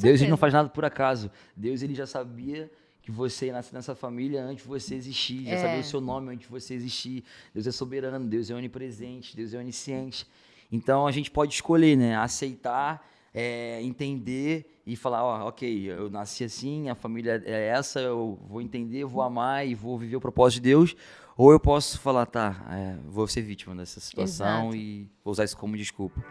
Deus ele não faz nada por acaso. Deus ele já sabia que você ia nascer nessa família antes de você existir, já É. sabia o seu nome antes de você existir. Deus é soberano, Deus é onipresente, Deus é onisciente. Então a gente pode escolher, né? Aceitar, é, entender e falar, ó, ok, eu nasci assim, a família é essa, eu vou entender, vou amar e vou viver o propósito de Deus. Ou eu posso falar, tá, é, vou ser vítima dessa situação Exato. e vou usar isso como desculpa.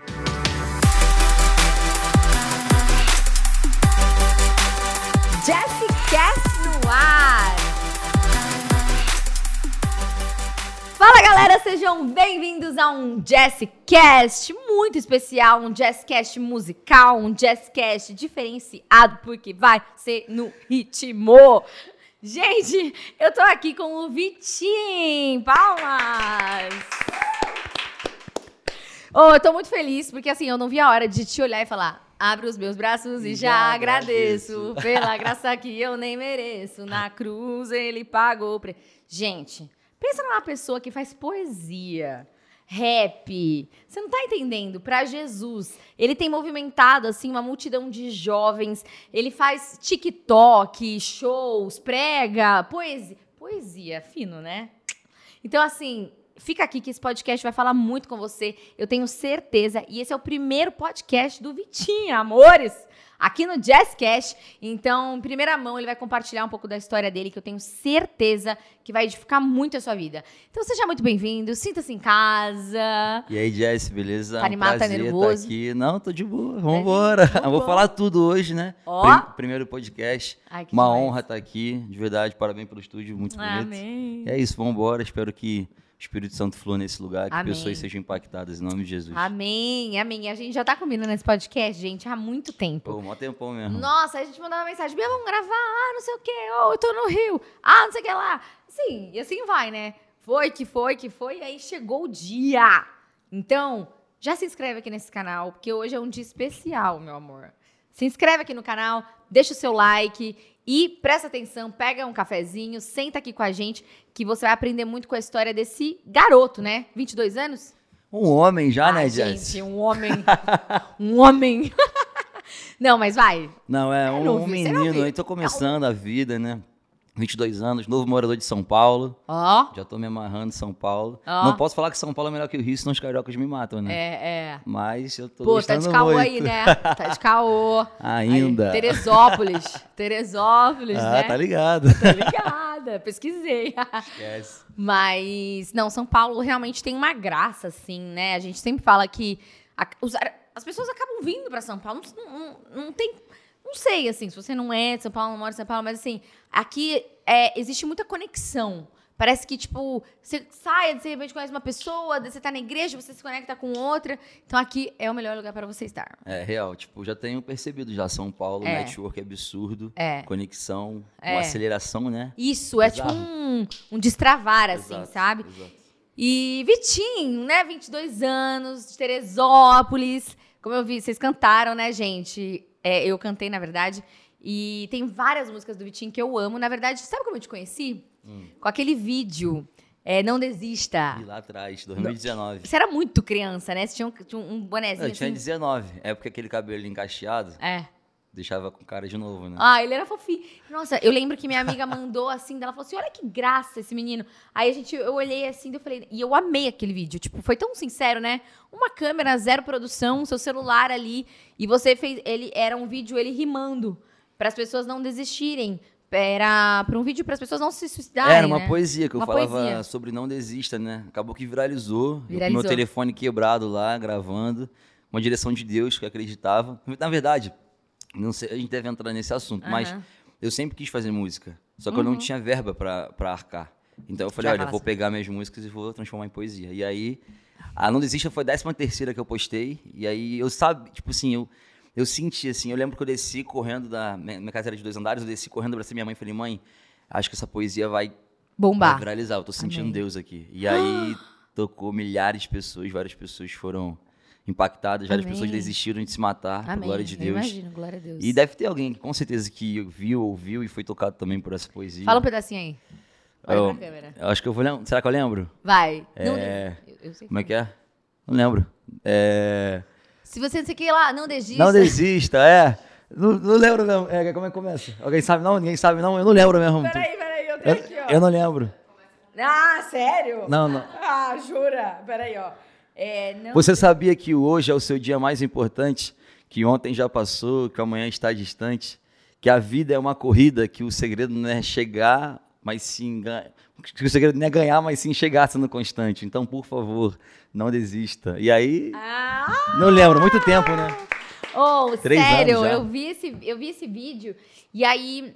Jessicast no ar! Fala galera, sejam bem-vindos a um Jazzcast muito especial, um Jazzcast musical, um Jazzcast diferenciado, porque vai ser no ritmo. Gente, eu tô aqui com o Vitinho, palmas! Oh, eu tô muito feliz, porque assim, eu não vi a hora de te olhar e falar. Abro os meus braços e já, Já agradeço, agradeço. pela graça que eu nem mereço. Na cruz ele pagou. pre... Gente, pensa numa pessoa que faz poesia, rap. Você não tá entendendo? Pra Jesus, ele tem movimentado assim uma multidão de jovens. Ele faz TikTok, shows, prega, poesia. Poesia, fino, né? Então, assim, fica aqui que esse podcast vai falar muito com você. Eu tenho certeza. E esse é o primeiro podcast do Vitinho, amores. Aqui no Jazzcast. Então, em primeira mão, ele vai compartilhar um pouco da história dele, que eu tenho certeza que vai edificar muito a sua vida. Então, seja muito bem-vindo, sinta-se em casa. E aí, Jess, beleza? Tá animado, tá prazer tá nervoso? aqui. Não, tô de boa. Vambora. Vambora. Vou falar tudo hoje, né? Ó. Prim- Primeiro podcast. Ai, que Uma demais. honra estar aqui. De verdade, parabéns pelo estúdio, muito bonito. Amém. E é isso, vambora. Espero que Espírito Santo flua nesse lugar, que Amém. pessoas sejam impactadas em nome de Jesus. Amém, amém. A gente já tá combinando esse podcast, gente, há muito tempo. Pô, mó tempão mesmo. Nossa, a gente mandava mensagem, Bia, vamos gravar, ah, não sei o quê, oh, eu tô no Rio, ah, não sei o que lá. Sim, e assim vai, né? Foi que foi, que foi, e aí chegou o dia. Então, já se inscreve aqui nesse canal, porque hoje é um dia especial, meu amor. Se inscreve aqui no canal, deixa o seu like e presta atenção, pega um cafezinho, senta aqui com a gente, que você vai aprender muito com a história desse garoto, né? 22 anos? Um homem já, né, Ah, Jess? gente, um homem. um homem. Não, mas vai. Não, é, É um, novo, um menino. aí tô começando a vida, né? 22 anos, novo morador de São Paulo. Ó. Já tô me amarrando em São Paulo. Ó. Não posso falar que São Paulo é melhor que o Rio, senão os cariocas me matam, né? É, é. Mas eu tô Pô, tá gostando de caô muito. aí, né? Tá de caô. Ainda. Aí, Teresópolis. Teresópolis, Ah, né? tá ligado. Tá ligada. Pesquisei. Esquece. Mas, não, São Paulo realmente tem uma graça, assim, né? A gente sempre fala que a- os as pessoas acabam vindo pra São Paulo. Não, não- não tem. Não sei, assim, se você não é de São Paulo, não mora em São Paulo, mas assim, aqui é, existe muita conexão. Parece que, tipo, você sai, de repente conhece uma pessoa, você tá na igreja, você se conecta com outra. Então aqui é o melhor lugar pra você estar. É real, tipo, já tenho percebido já São Paulo, É. network absurdo, É. conexão, É. uma aceleração, né? Isso, é tipo um, um destravar, assim, Exato, sabe? exato. E Vitinho, né? 22 anos, de Teresópolis. Como eu vi, vocês cantaram, né, gente? É, eu cantei, na verdade. E tem várias músicas do Vitinho que eu amo. Na verdade, sabe como eu te conheci? Hum. Com aquele vídeo, é, Não Desista. E lá atrás, 2019. Você era muito criança, né? Você tinha um, tinha um bonezinho Eu tinha assim. 19, época aquele cabelo encaixeado, É. deixava com cara de novo, né? Ah, ele era fofinho. Nossa, eu lembro que minha amiga mandou assim, ela falou assim: olha que graça esse menino. Aí a gente, eu olhei assim, eu falei, e eu amei aquele vídeo. Tipo, foi tão sincero, né? Uma câmera, zero produção, seu celular ali. E você fez. Ele era um vídeo ele rimando. Para as pessoas não desistirem. Era para um vídeo para as pessoas não se suicidarem. Era uma né? poesia que eu Uma falava poesia. sobre não desista, né? Acabou que viralizou. eu Viralizou. meu telefone quebrado lá, gravando. Uma direção de Deus que eu acreditava. Na verdade, não sei, a gente deve entrar nesse assunto, mas Aham. eu sempre quis fazer música. Só que eu não Uhum. tinha verba pra, pra arcar. Então eu falei, Já olha, eu vou pegar minhas músicas e vou transformar em poesia. E aí, a Não Desista foi a décima terceira que eu postei. E aí eu sabe, tipo assim, eu, eu senti assim, eu lembro que eu desci correndo da. Minha minha casa era de dois andares, eu desci correndo cima minha mãe e falei, mãe, acho que essa poesia vai Vai Bombar. viralizar, eu tô sentindo Amém. Deus aqui. E aí tocou milhares de pessoas, várias pessoas foram impactadas, várias Amém. pessoas desistiram de se matar, por Amém. glória de Eu Deus. imagino, glória a Deus. E deve ter alguém, com certeza, que viu, ouviu e foi tocado também por essa poesia. Fala um pedacinho aí. Olha Eu- pra câmera. Eu acho que eu vou lembrar. Será que eu lembro? Vai. Não É, des- eu, eu sei Como é que é? Não lembro. É... Se você não sei o que lá, não desista. Não desista, é. Não, não lembro mesmo. É, como é que começa? Alguém sabe não? Ninguém sabe não? Eu não lembro mesmo. Peraí, peraí, eu tenho Eu, aqui, ó. eu não lembro. Ah, sério? Não, não. Ah, jura? Peraí, ó. É, não... Você sabia que hoje é o seu dia mais importante? Que ontem já passou, que amanhã está distante? Que a vida é uma corrida, que o segredo não é chegar, mas sim ganhar. Que o segredo não é ganhar, mas sim chegar sendo constante. Então, por favor, não desista. E aí, Ah! não lembro, muito tempo, né? Oh, Três sério, anos já. eu vi, esse, eu vi esse vídeo e aí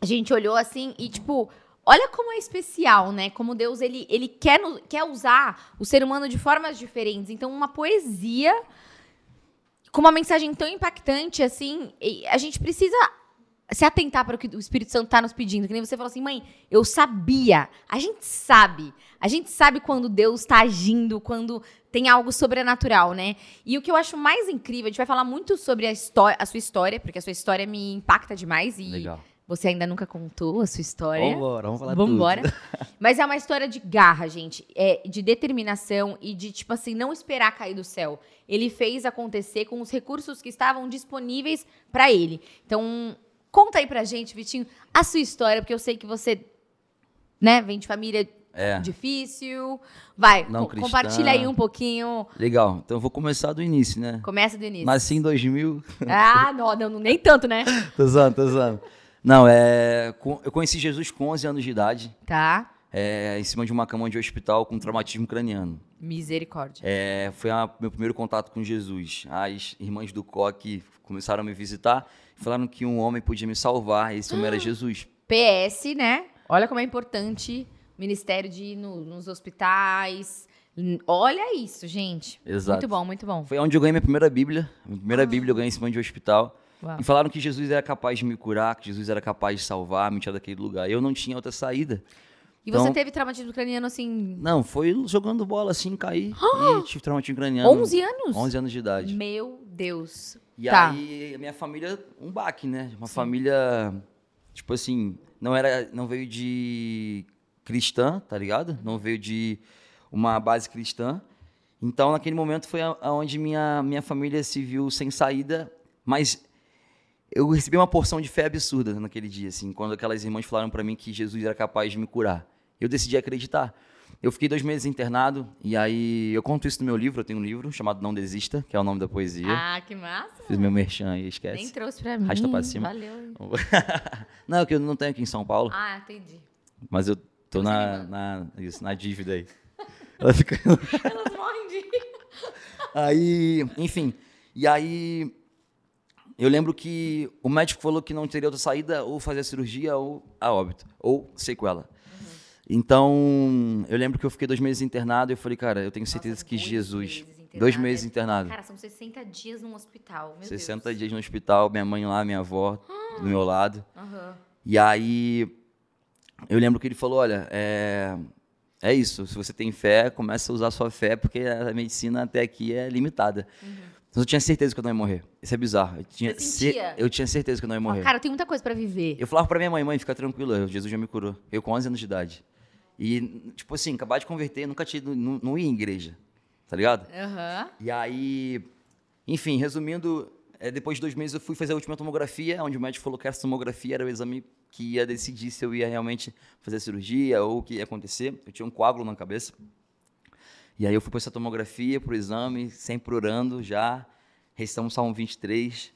a gente olhou assim e, tipo, olha como é especial, né? Como Deus, ele, ele quer, quer usar o ser humano de formas diferentes. Então, uma poesia com uma mensagem tão impactante, assim, a gente precisa se atentar para o que o Espírito Santo está nos pedindo. Que nem você falou assim, mãe, eu sabia. A gente sabe. A gente sabe quando Deus está agindo, quando tem algo sobrenatural, né? E o que eu acho mais incrível, a gente vai falar muito sobre a, a sua história, porque a sua história me impacta demais e Legal. Você ainda nunca contou a sua história. Vambora, vamos falar Vambora. tudo. Mas é uma história de garra, gente. É, de determinação e de, tipo assim, não esperar cair do céu. Ele fez acontecer com os recursos que estavam disponíveis pra ele. Então, conta aí pra gente, Vitinho, a sua história, porque eu sei que você, né, vem de família É. difícil. Vai, Não co- cristã. compartilha aí um pouquinho. Legal. Então eu vou começar do início, né? Começa do início. Nasci em 2000. Ah, não, não, nem tanto, né? tô zoando, tô zoando. Não, é. com- Eu conheci Jesus com 11 anos de idade, Tá. é, em cima de uma cama de hospital com traumatismo craniano. Misericórdia. É, foi a- meu primeiro contato com Jesus. As irmãs do coque começaram a me visitar e falaram que um homem podia me salvar. Esse homem era Jesus. PS, né? Olha como é importante o ministério de ir no- nos hospitais. Olha isso, gente. Exato. Muito bom, muito bom. Foi onde eu ganhei minha primeira Bíblia. Minha primeira Bíblia eu ganhei em cima de um hospital. Uau. E falaram que Jesus era capaz de me curar, que Jesus era capaz de salvar, me tirar daquele lugar. Eu não tinha outra saída. E você Então- teve traumatismo craniano assim, Não, foi jogando bola assim, caí e tive traumatismo craniano. 11 anos? 11 anos de idade. Meu Deus. E tá. aí, a minha família, um baque, né? Uma família, tipo assim, não era, não veio de cristã, tá ligado? Não veio de uma base cristã. Então, naquele momento foi aonde minha minha família se viu sem saída, mas eu recebi uma porção de fé absurda naquele dia, assim, quando aquelas irmãs falaram para mim que Jesus era capaz de me curar. Eu decidi acreditar. Eu fiquei dois meses internado, e aí eu conto isso no meu livro, eu tenho um livro chamado Não Desista, que é o nome da poesia. Ah, que massa. Fiz meu merchan aí, esquece. Nem trouxe pra mim. Arrasta pra cima. Valeu. não, que eu não tenho aqui em São Paulo, Ah, entendi. mas eu tô na, na, isso, na dívida aí. Ela fica... Elas morrem de... Aí, enfim, e aí eu lembro que o médico falou que não teria outra saída, ou fazer a cirurgia, ou a óbito, ou sequela. Então, eu lembro que eu fiquei dois meses internado e eu falei, cara, eu tenho certeza Nossa, que Jesus. meses dois meses internado. Cara, são 60 dias num hospital. Meu 60 Deus. dias no hospital, minha mãe lá, minha avó do meu lado. Aham. E aí, eu lembro que ele falou: olha, é, é isso, se você tem fé, começa a usar a sua fé, porque a medicina até aqui é limitada. Então eu tinha certeza que eu não ia morrer. Isso é bizarro. Eu tinha, Uhum. Eu tinha certeza que eu não ia morrer. Cara, tem muita coisa pra viver. Eu falava pra minha mãe, mãe, fica tranquila, Jesus já me curou. Eu com 11 anos de idade. E, tipo assim, acabar de converter, nunca tinha, ido- não, não ia em igreja, tá ligado? Aham. E aí, enfim, resumindo, é, depois de dois meses eu fui fazer a última tomografia, onde o médico falou que essa tomografia era o exame que ia decidir se eu ia realmente fazer a cirurgia ou o que ia acontecer. Eu tinha um coágulo na cabeça. E aí eu fui para essa tomografia, pro exame, sempre orando já, recitamos Salmo 23.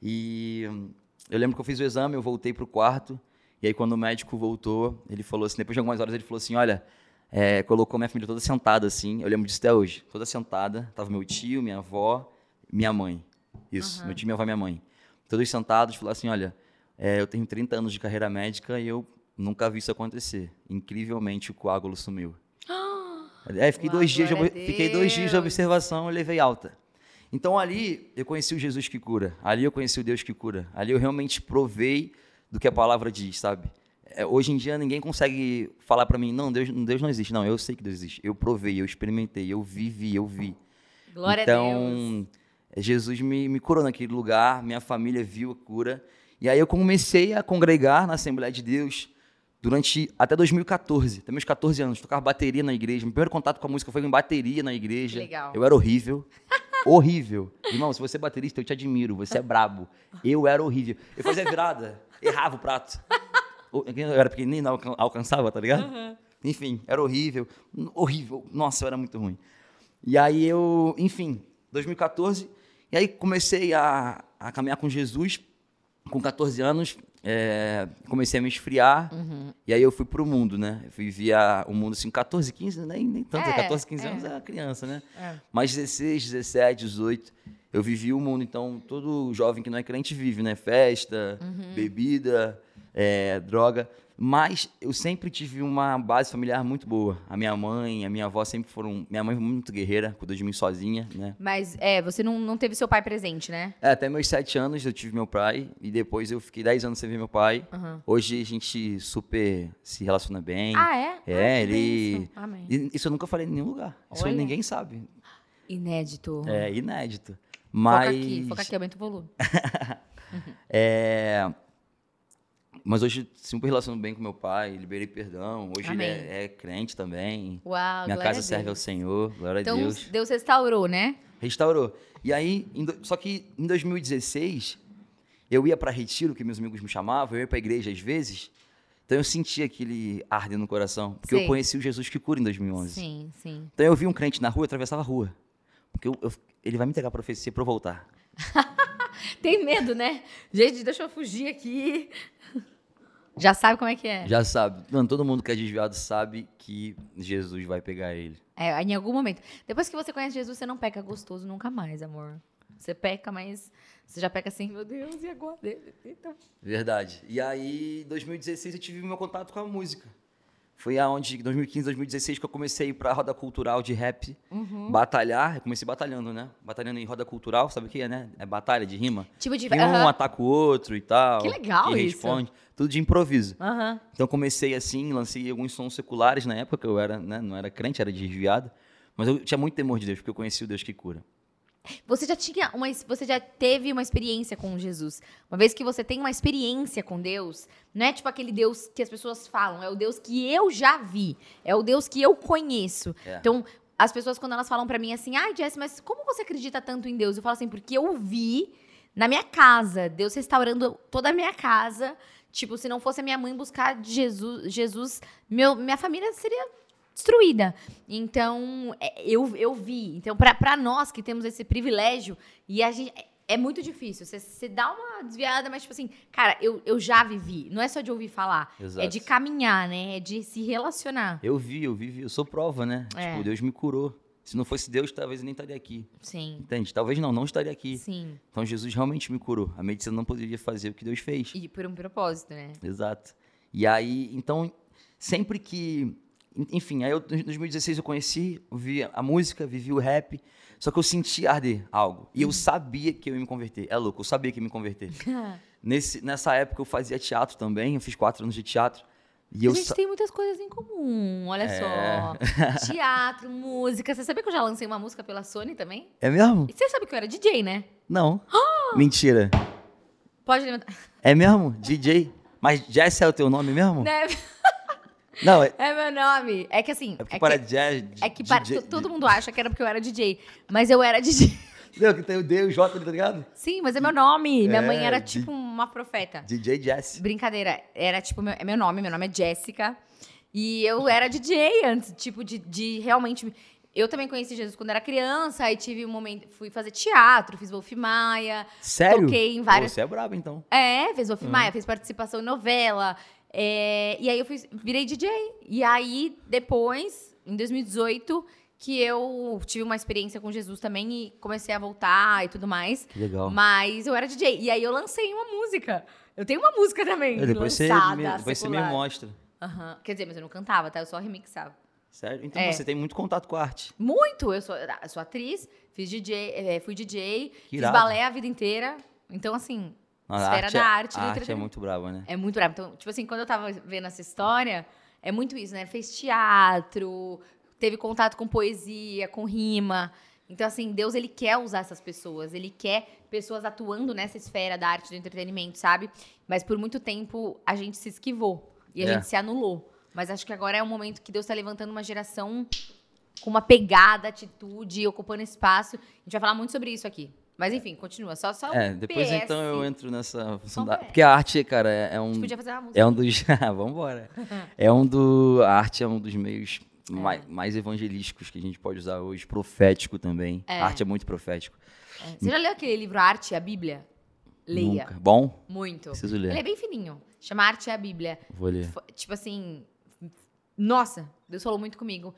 E hum, eu lembro que eu fiz o exame, eu voltei pro quarto, e aí quando o médico voltou, ele falou assim, depois de algumas horas ele falou assim, olha, é, colocou minha família toda sentada assim, eu lembro disso até hoje, toda sentada, tava meu tio, minha avó, minha mãe, isso, meu tio, minha avó e minha mãe. Todos sentados, falou assim, olha, é, eu tenho 30 anos de carreira médica e eu nunca vi isso acontecer. Incrivelmente o coágulo sumiu. É, fiquei, Uau, dois dias de, fiquei dois dias de observação e levei alta. Então ali eu conheci o Jesus que cura. Ali eu conheci o Deus que cura. Ali eu realmente provei do que a palavra diz, sabe? É, hoje em dia ninguém consegue falar pra mim, não, Deus, Deus não existe. Não, eu sei que Deus existe. Eu provei, eu experimentei, eu vivi, eu vi. Glória a Deus. então, Jesus me, me curou naquele lugar, minha família viu a cura. E aí eu comecei a congregar na Assembleia de Deus durante até 2014, até meus 14 anos. Tocava bateria na igreja. Meu primeiro contato com a música foi em bateria na igreja. Legal. Eu era horrível. horrível. Irmão, se você é baterista, eu te admiro. Você é brabo. Eu era horrível. Eu fazia virada, errava o prato. Eu era pequenininho, não alcançava, tá ligado? Uhum. Enfim, era horrível. Horrível. Nossa, eu era muito ruim. E aí eu, enfim, 2014, e aí comecei a, a caminhar com Jesus. Com 14 anos, é, comecei a me esfriar. Uhum. E aí eu fui pro mundo, né? Eu fui via o mundo assim, 14, 15, nem, nem tanto. É, 14, 15 é. anos é criança, né? É. Mas 16, 17, 18, eu vivi o mundo. Então, todo jovem que não é crente vive, né? Festa, uhum. bebida, é, droga. Mas eu sempre tive uma base familiar muito boa. A minha mãe, a minha avó sempre foram. Minha mãe foi muito guerreira, cuidou de mim sozinha, né? Mas, é, você não, não teve seu pai presente, né? É, até meus sete anos eu tive meu pai. E depois eu fiquei dez anos sem ver meu pai. Uhum. Hoje a gente super se relaciona bem. Ah, é? É, ah, ele. Amém. Isso eu nunca falei em nenhum lugar. Isso Olha. ninguém sabe. Inédito. É, inédito. Mas. Foca aqui, foca aqui, aumenta o volume. é. Mas hoje super relaciono bem com meu pai, liberei perdão. Hoje Amém. ele é, é, crente também. Uau, Minha casa serve ao Senhor, glória então, a Deus. Deus restaurou, né? Restaurou. E aí, só que em 2016, eu ia para retiro, que meus amigos me chamavam, eu ia para igreja às vezes. Então eu sentia aquele arde no coração, porque sim. eu conheci o Jesus que cura em 2011. Sim, sim. Então eu vi um crente na rua, eu atravessava a rua. Porque eu, eu, ele vai me entregar a profecia para eu voltar. Tem medo, né? Gente, deixa eu fugir aqui. Já sabe como é que é. Já sabe. Mano, todo mundo que é desviado sabe que Jesus vai pegar ele. É, em algum momento. Depois que você conhece Jesus, você não peca gostoso nunca mais, amor. Você peca, mas você já peca assim, meu Deus, e agora? Então... Verdade. E aí, em 2016, eu tive meu contato com a música. Foi aonde, em 2015, 2016, que eu comecei a ir pra roda cultural de rap, uhum. batalhar. Eu comecei batalhando, né? Batalhando em roda cultural, sabe o que é, né? É batalha de rima. Tipo de... Que um ataca o outro e tal. Que legal que isso. responde. Tudo de improviso. Uhum. Então comecei assim, lancei alguns sons seculares na época, eu era, né? Não era crente, era desviado. Mas eu tinha muito temor de Deus, porque eu conheci o Deus que cura. Você já tinha uma, você já teve uma experiência com Jesus. Uma vez que você tem uma experiência com Deus, não é tipo aquele Deus que as pessoas falam, é o Deus que eu já vi, é o Deus que eu conheço. É. Então, as pessoas quando elas falam para mim assim: "Ai, Jess, mas como você acredita tanto em Deus?" Eu falo assim: "Porque eu vi na minha casa, Deus restaurando toda a minha casa. Tipo, se não fosse a minha mãe buscar Jesus, Jesus, meu, minha família seria destruída. Então, é, eu, eu vi. Então, para nós que temos esse privilégio, e a gente. É, é muito difícil. Você, você dá uma desviada, mas, tipo assim, cara, eu, eu já vivi. Não é só de ouvir falar. Exato. É de caminhar, né? É de se relacionar. Eu vi, eu vivi. Eu sou prova, né? É. Tipo, Deus me curou. Se não fosse Deus, talvez eu nem estaria aqui. Sim. Entende? Talvez não, não estaria aqui. Sim. Então Jesus realmente me curou. A medicina não poderia fazer o que Deus fez. E por um propósito, né? Exato. E aí, então, sempre que enfim, aí eu, em 2016 eu conheci, vi a música, vivi o rap, só que eu senti arder algo. E eu sabia que eu ia me converter. É louco, eu sabia que ia me converter. Nesse, nessa época eu fazia teatro também, eu fiz quatro anos de teatro. E a gente tem muitas coisas em comum, olha é... só. Teatro, música. Você sabia que eu já lancei uma música pela Sony também? É mesmo? E você sabe que eu era DJ, né? Não. Mentira. Pode levantar. É mesmo? DJ? Mas Jess é o teu nome mesmo? Né? Não, é... é meu nome. É que assim. É, porque é para que, jazz, é que para, todo mundo acha que era porque eu era DJ. Mas eu era DJ. Não, que tem o D e o J, tá ligado? Sim, mas é meu nome. Minha é, mãe era tipo uma profeta. DJ Jess. Brincadeira. Era tipo, meu, é meu nome, meu nome é Jéssica. E eu era DJ antes, tipo, de, de realmente. Eu também conheci Jesus quando era criança, aí tive um momento, fui fazer teatro, fiz Wolf Maia. Sério? Toquei em várias. Você é brabo, então. É, fez Wolf uhum. Maia, fez participação em novela. É, e aí eu fui, virei DJ. E aí, depois, em 2018, que eu tive uma experiência com Jesus também e comecei a voltar e tudo mais. Que legal. Mas eu era DJ. E aí eu lancei uma música. Eu tenho uma música também. É, depois lançada, você me, depois você me mostra. Uhum. Quer dizer, mas eu não cantava, tá? Eu só remixava. Sério? Então é. você tem muito contato com a arte. Muito! Eu sou, eu sou atriz, fiz DJ, é, fui DJ, fiz balé a vida inteira. Então, assim, a esfera arte da arte. É, a arte é muito brava, né? É muito brava. Então, tipo assim, quando eu tava vendo essa história, é muito isso, né? Fez teatro, teve contato com poesia, com rima. Então, assim, Deus, ele quer usar essas pessoas. Ele quer pessoas atuando nessa esfera da arte do entretenimento, sabe? Mas por muito tempo, a gente se esquivou. E a é. gente se anulou. Mas acho que agora é um momento que Deus está levantando uma geração com uma pegada, atitude, ocupando espaço. A gente vai falar muito sobre isso aqui. Mas enfim, continua. Só, só É, depois PS. então eu entro nessa função da... Porque a arte, cara, é, é A um... gente podia fazer uma música. É um dos... Vambora. É um do... A arte é um dos meios mais, mais evangelísticos que a gente pode usar hoje. Profético também. É. A arte é muito profético. É. Você já leu aquele livro Arte e a Bíblia? Leia. Nunca. Bom? Muito. Preciso Ele é ler. bem fininho. Chama Arte e a Bíblia. Vou ler. Tipo assim, nossa, Deus falou muito comigo.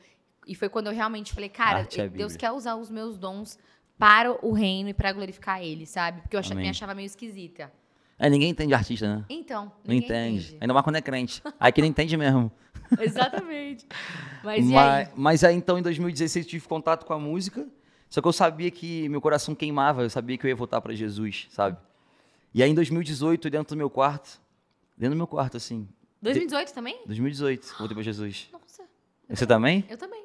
E foi quando eu realmente falei, cara, a Deus quer usar os meus dons para o reino e para glorificar ele, sabe? Porque eu acha- Amém. me achava meio esquisita. É, ninguém entende artista, né? Então, Não entende. entende. Ainda mais quando é crente. Aí que não entende mesmo. Exatamente. Mas e aí? Mas, mas aí então em 2016 eu tive contato com a música. Só que eu sabia que meu coração queimava, eu sabia que eu ia voltar pra Jesus, sabe? E aí em 2018, dentro do meu quarto, dentro do meu quarto assim, 2018 também? 2018, eu voltei pra Jesus. Nossa, Você também? eu também.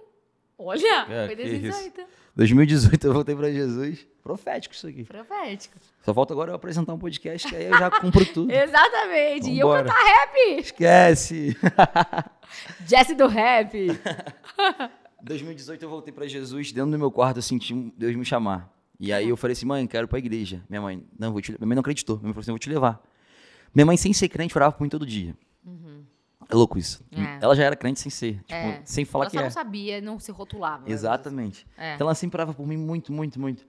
Olha, É, foi que 2018. 2018 eu voltei pra Jesus. Profético isso aqui. Profético. Só falta agora eu apresentar um podcast que aí eu já cumpro tudo. Exatamente. E eu Vambora. cantar rap. Esquece! Jesse do rap. 2018 eu voltei pra Jesus, dentro do meu quarto eu senti Deus me chamar. E aí eu falei assim, mãe, quero ir pra igreja. Minha mãe, não, vou te le-" Minha mãe não acreditou. Minha mãe falou assim, eu vou te levar. Minha mãe, sem ser crente, orava por mim todo dia. É louco isso. É. Ela já era crente sem ser. Tipo, É. sem falar Ela que só é. não sabia, não se rotulava. Exatamente. É. Então ela sempre orava por mim muito, muito, muito.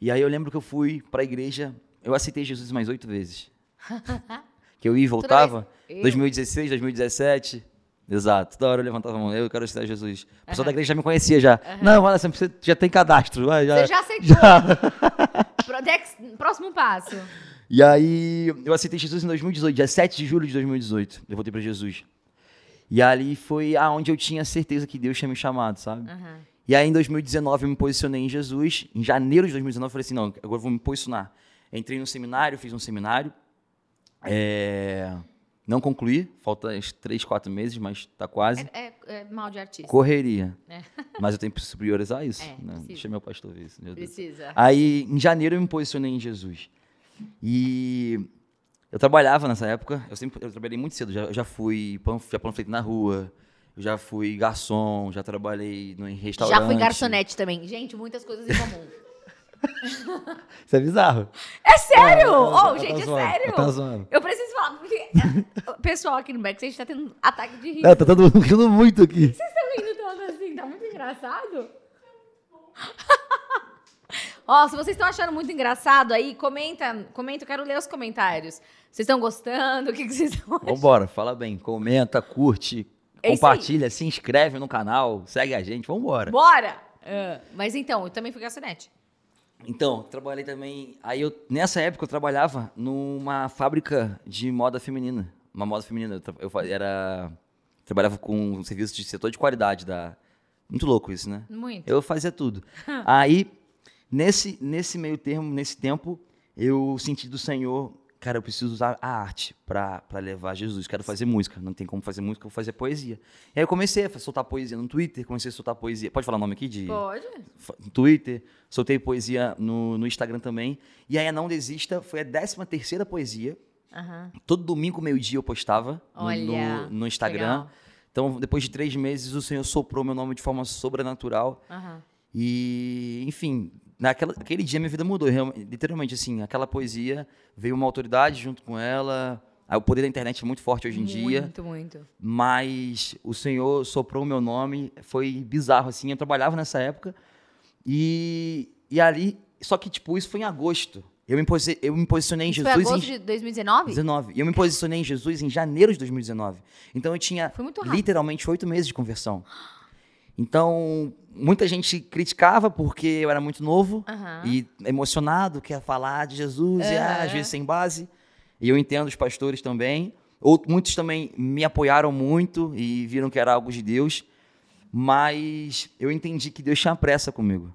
E aí eu lembro que eu fui pra igreja, eu aceitei Jesus mais oito vezes. que eu ia e voltava. Eu? 2016, 2017. Exato. Toda hora eu levantava a mão, eu quero aceitar Jesus. O pessoal da igreja já me conhecia já. Não, olha, você já tem cadastro. já. Você já aceitou. Next- próximo passo. E aí eu aceitei Jesus em 2018, dia 7 de julho de 2018. Eu voltei pra Jesus. E ali foi aonde eu tinha certeza que Deus tinha me chamado, sabe? Aham. E aí em 2019 eu me posicionei em Jesus. Em janeiro de 2019 eu falei assim, não, agora eu vou me posicionar. Entrei no seminário, fiz um seminário. É, Não concluí, falta uns 3, 4 meses, mas tá quase. É, é- é mal de artista. Correria. É. Mas eu tenho que priorizar isso. É, né? precisa. Deixa meu pastor ver isso. Precisa. Aí, em janeiro, eu me posicionei em Jesus. E eu trabalhava nessa época, eu sempre eu trabalhei muito cedo, já, já fui já panfleto na rua, já fui garçom, já trabalhei no, em restaurante. Já fui garçonete também. Gente, muitas coisas em comum. Isso é bizarro. É sério? Não, Ô, não, não, gente, é zoando, sério? tá zoando. Eu preciso falar, porque é, o pessoal aqui no backstage tá tendo ataque de riso. É, tá todo mundo rindo muito aqui. Vocês estão rindo tanto assim? Tá muito engraçado? Ó, se vocês estão achando muito engraçado aí, comenta, comenta, eu quero ler os comentários. Vocês estão gostando? O que, que vocês estão achando? Vambora, fala bem, comenta, curte, É compartilha, se inscreve no canal, segue a gente, vambora. Bora! Ah, mas então, eu também fui garçonete. Então, trabalhei também. Aí eu, nessa época eu trabalhava numa fábrica de moda feminina. Uma moda feminina. Eu, era. Trabalhava com um serviço de setor de qualidade da. Muito louco isso, né? Muito. Eu fazia tudo. Aí, nesse, nesse meio termo, nesse tempo, eu senti do Senhor, cara, eu preciso usar a arte pra levar Jesus. Quero fazer música. Não tem como fazer música, eu vou fazer poesia. E aí eu comecei a soltar poesia no Twitter, comecei a soltar poesia. Pode falar o nome aqui de Pode? Twitter, soltei poesia no, no Instagram também. E aí a Não Desista foi a 13 terceira poesia. Aham. Todo domingo, meio-dia, eu postava no, Olha, no, no Instagram. legal. Então, depois de três meses, o Senhor soprou meu nome de forma sobrenatural. Aham. E, enfim, naquela, naquele dia minha vida mudou. literalmente, assim, aquela poesia veio uma autoridade junto com ela. O poder da internet é muito forte hoje em dia. Muito, muito. Mas o Senhor soprou o meu nome, foi bizarro, assim. Eu trabalhava nessa época e, e ali. Só que, tipo, isso foi em agosto. Eu me, posi- eu me posicionei em Isso foi Jesus agosto em de 2019? 19. E eu me posicionei em Jesus em janeiro de 2019. Então eu tinha muito literalmente oito meses de conversão. Então, muita gente criticava porque eu era muito novo Aham. e emocionado, quer falar de Jesus, e ah, às Aham. vezes sem base. E eu entendo os pastores também. Ou, muitos também me apoiaram muito e viram que era algo de Deus. Mas eu entendi que Deus tinha pressa comigo.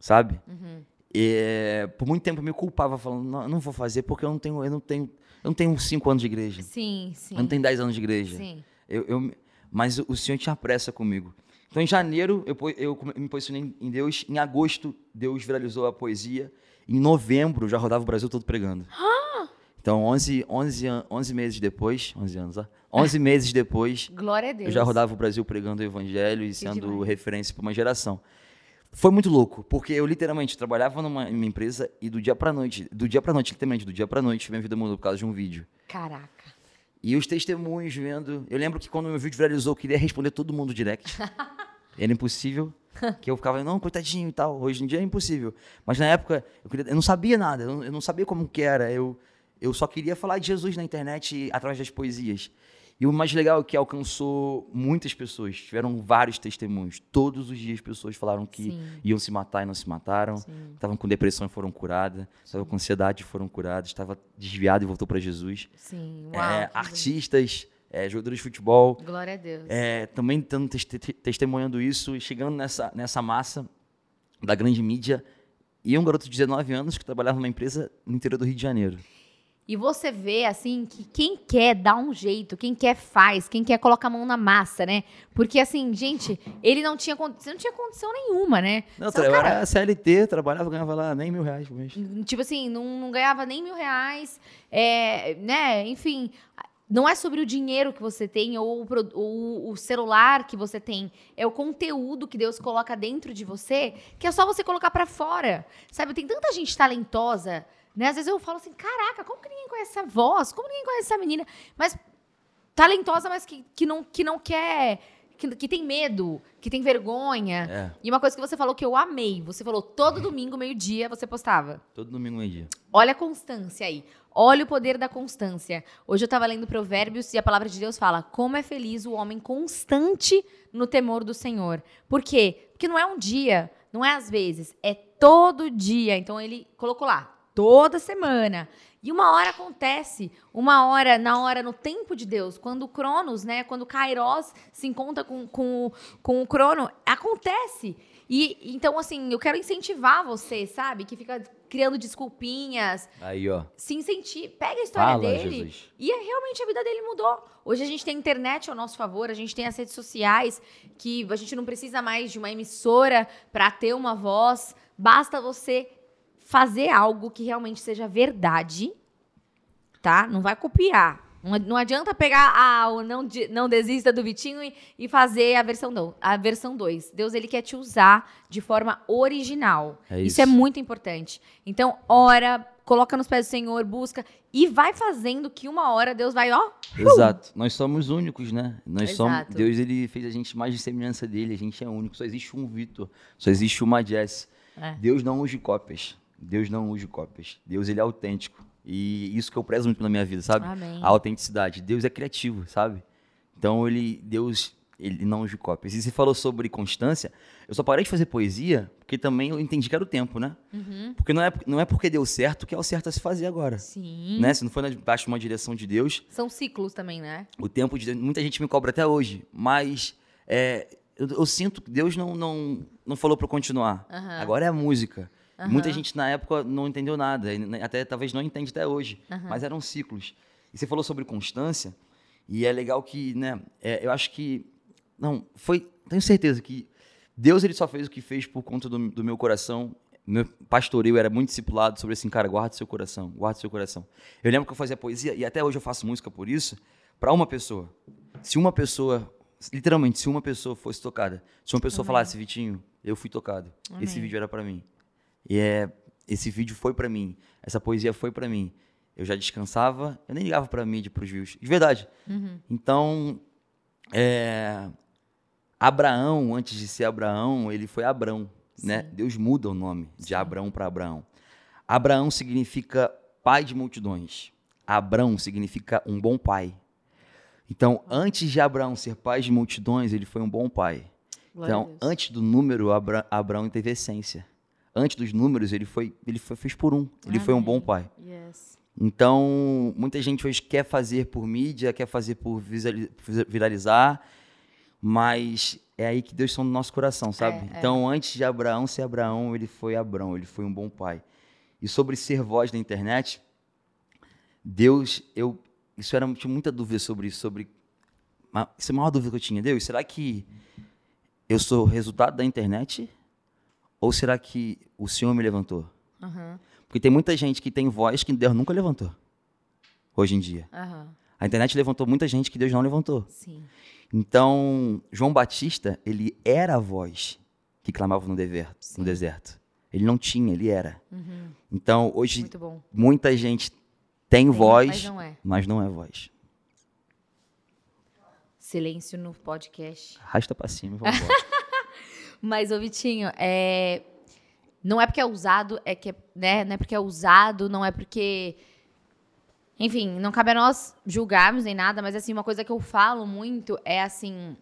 Sabe? Uhum. É, por muito tempo eu me culpava, falando, não, não vou fazer porque eu não tenho, eu não tenho, eu não tenho cinco anos de igreja. Sim, sim. Eu não tenho dez anos de igreja. Sim. Eu, eu- mas o Senhor tinha pressa comigo. Então, em janeiro, eu, eu me posicionei em Deus. Em agosto, Deus viralizou a poesia. Em novembro, já rodava o Brasil todo pregando. Então, 11, 11, an- 11 meses depois, 11 anos, ó, 11 meses depois, Glória a Deus. eu já rodava o Brasil pregando o evangelho e sendo demais. referência para uma geração. Foi muito louco, porque eu literalmente trabalhava numa, numa empresa e do dia pra noite, do dia pra noite, literalmente, do dia pra noite, minha vida mudou por causa de um vídeo. Caraca. E os testemunhos vendo. Eu lembro que quando meu vídeo viralizou, eu queria responder todo mundo direct. Era impossível. Que eu ficava, não, coitadinho e tal. Hoje em dia é impossível. Mas na época, eu, queria- eu não sabia nada. Eu não, eu não sabia como que era. Eu, eu só queria falar de Jesus na internet através das poesias. E o mais legal é que alcançou muitas pessoas. Tiveram vários testemunhos. Todos os dias pessoas falaram que Sim. iam se matar e não se mataram. Estavam com depressão e foram curadas. Estavam com ansiedade e foram curadas. Estava desviado e voltou para Jesus. Sim. Uau. É, que bonito. artistas, é, jogadores de futebol, Glória a Deus. é, também estando testemunhando isso e chegando nessa, nessa massa da grande mídia. E um garoto de 19 anos que trabalhava numa empresa no interior do Rio de Janeiro. E você vê, assim, que quem quer dá um jeito, quem quer faz, quem quer coloca a mão na massa, né? Porque, assim, gente, ele não tinha, você não tinha condição nenhuma, né? Não, Você cara- era CLT, trabalhava, ganhava lá nem mil reais por mês. Tipo assim, não, não ganhava nem mil reais, é, né? Enfim, não é sobre o dinheiro que você tem ou o, ou o celular que você tem, é o conteúdo que Deus coloca dentro de você, que é só você colocar pra fora. Sabe, tem tanta gente talentosa, né? Às vezes eu falo assim, caraca, como que ninguém conhece essa voz? Como ninguém conhece essa menina? Mas talentosa, mas que, que, não, que não quer, que, que tem medo, que tem vergonha. É, E uma coisa que você falou que eu amei, você falou todo domingo, meio-dia, você postava. todo domingo meio dia. Olha a constância aí. Olha o poder da constância. Hoje eu estava lendo Provérbios e a palavra de Deus fala: como é feliz o homem constante no temor do Senhor. Por quê? Porque não é um dia, não é às vezes, é todo dia. Então ele colocou lá, toda semana. E uma hora acontece, uma hora, na hora, no tempo de Deus, quando o Cronos, né, quando o Kairos se encontra com, com, com o Crono, acontece. E então, assim, eu quero incentivar você, sabe, que fica criando desculpinhas, Aí, ó. se incentive, pega a história Fala, dele Jesus. e é, realmente a vida dele mudou. Hoje a gente tem internet ao nosso favor, a gente tem as redes sociais, que a gente não precisa mais de uma emissora para ter uma voz. Basta você fazer algo que realmente seja verdade, tá? Não vai copiar. Não, adianta pegar ah, o não, não desista do Vitinho e, e fazer a versão não, a versão 2. Deus ele quer te usar de forma original. É isso isso. é muito importante. Então, ora, coloca nos pés do Senhor, busca e vai fazendo que uma hora Deus vai, ó, Exato. Nós somos únicos, né? Nós somos. Exato. Deus ele fez a gente mais de semelhança dele. A gente é único. Só existe um Vitor. Só existe uma Jess. É. Deus não usa cópias. Deus não usa cópias. Deus ele é autêntico. E isso que eu prezo muito na minha vida, sabe? Amém. A autenticidade. Deus é criativo, sabe? Então ele, Deus, ele não usa cópias. E você falou sobre constância. Eu só parei de fazer poesia porque também eu entendi que era o tempo, né? Uhum. Porque não é, não é porque deu certo que é o certo a se fazer agora. Sim. Né? Se não for na- debaixo de uma direção de Deus, São ciclos também, né? o tempo de Deus, muita gente me cobra até hoje, mas é, eu, eu sinto que Deus não, não, não falou para continuar. Aham. Agora é a música. Aham. Muita gente na época não entendeu nada, até talvez não entende até hoje, Aham. mas eram ciclos. E você falou sobre constância, e é legal que, né, é, eu acho que, não, foi, tenho certeza que Deus ele só fez o que fez por conta do, do meu coração. Meu pastoreio era muito discipulado sobre assim, cara, guarda seu coração, guarda seu coração. Eu lembro que eu fazia poesia, e até hoje eu faço música por isso, para uma pessoa. Se uma pessoa, literalmente, se uma pessoa fosse tocada, se uma pessoa Amém. falasse, Vitinho, eu fui tocado, esse Amém. vídeo era para mim. E é, esse vídeo foi para mim, essa poesia foi para mim. Eu já descansava, eu nem ligava para mídia, para os views, de verdade. Uhum. Então, é, Abraão, antes de ser Abraão, ele foi Abrão, né? Sim. Deus muda o nome de Sim. Abraão para Abraão. Abraão significa pai de multidões. Abrão significa um bom pai. Então, antes de Abraão ser pai de multidões, ele foi um bom pai. Glória Então, antes do número, Abra Abraão teve essência. Antes dos números, ele foi, ele foi, fez por um. Ele foi um bom Amém. pai. Yes. Então, muita gente hoje quer fazer por mídia, quer fazer por viralizar, mas é aí que Deus está no nosso coração, sabe? É, é. Então, antes de Abraão ser Abraão, ele foi Abraão, ele foi um bom pai. E sobre ser voz na internet, Deus, eu, isso era tinha muita dúvida sobre isso, sobre isso é a maior dúvida que eu tinha. Deus, será que eu sou resultado da internet ou será que o Senhor me levantou? Aham. Porque tem muita gente que tem voz que Deus nunca levantou. hoje em dia. Aham. A internet levantou muita gente que Deus não levantou. Sim. Então, João Batista, ele era a voz que clamava no, dever, no deserto. Ele não tinha, ele era. Uhum. Então, hoje, muita gente tem, Tem, voz, Mas não é. mas não é voz. Silêncio no podcast. Arrasta pra cima e vamos embora. Mas, ô Vitinho, é... não é porque é usado, é que é, né? Não é porque é usado, não é porque. Enfim, não cabe a nós julgarmos nem nada, mas assim, uma coisa que eu falo muito é assim: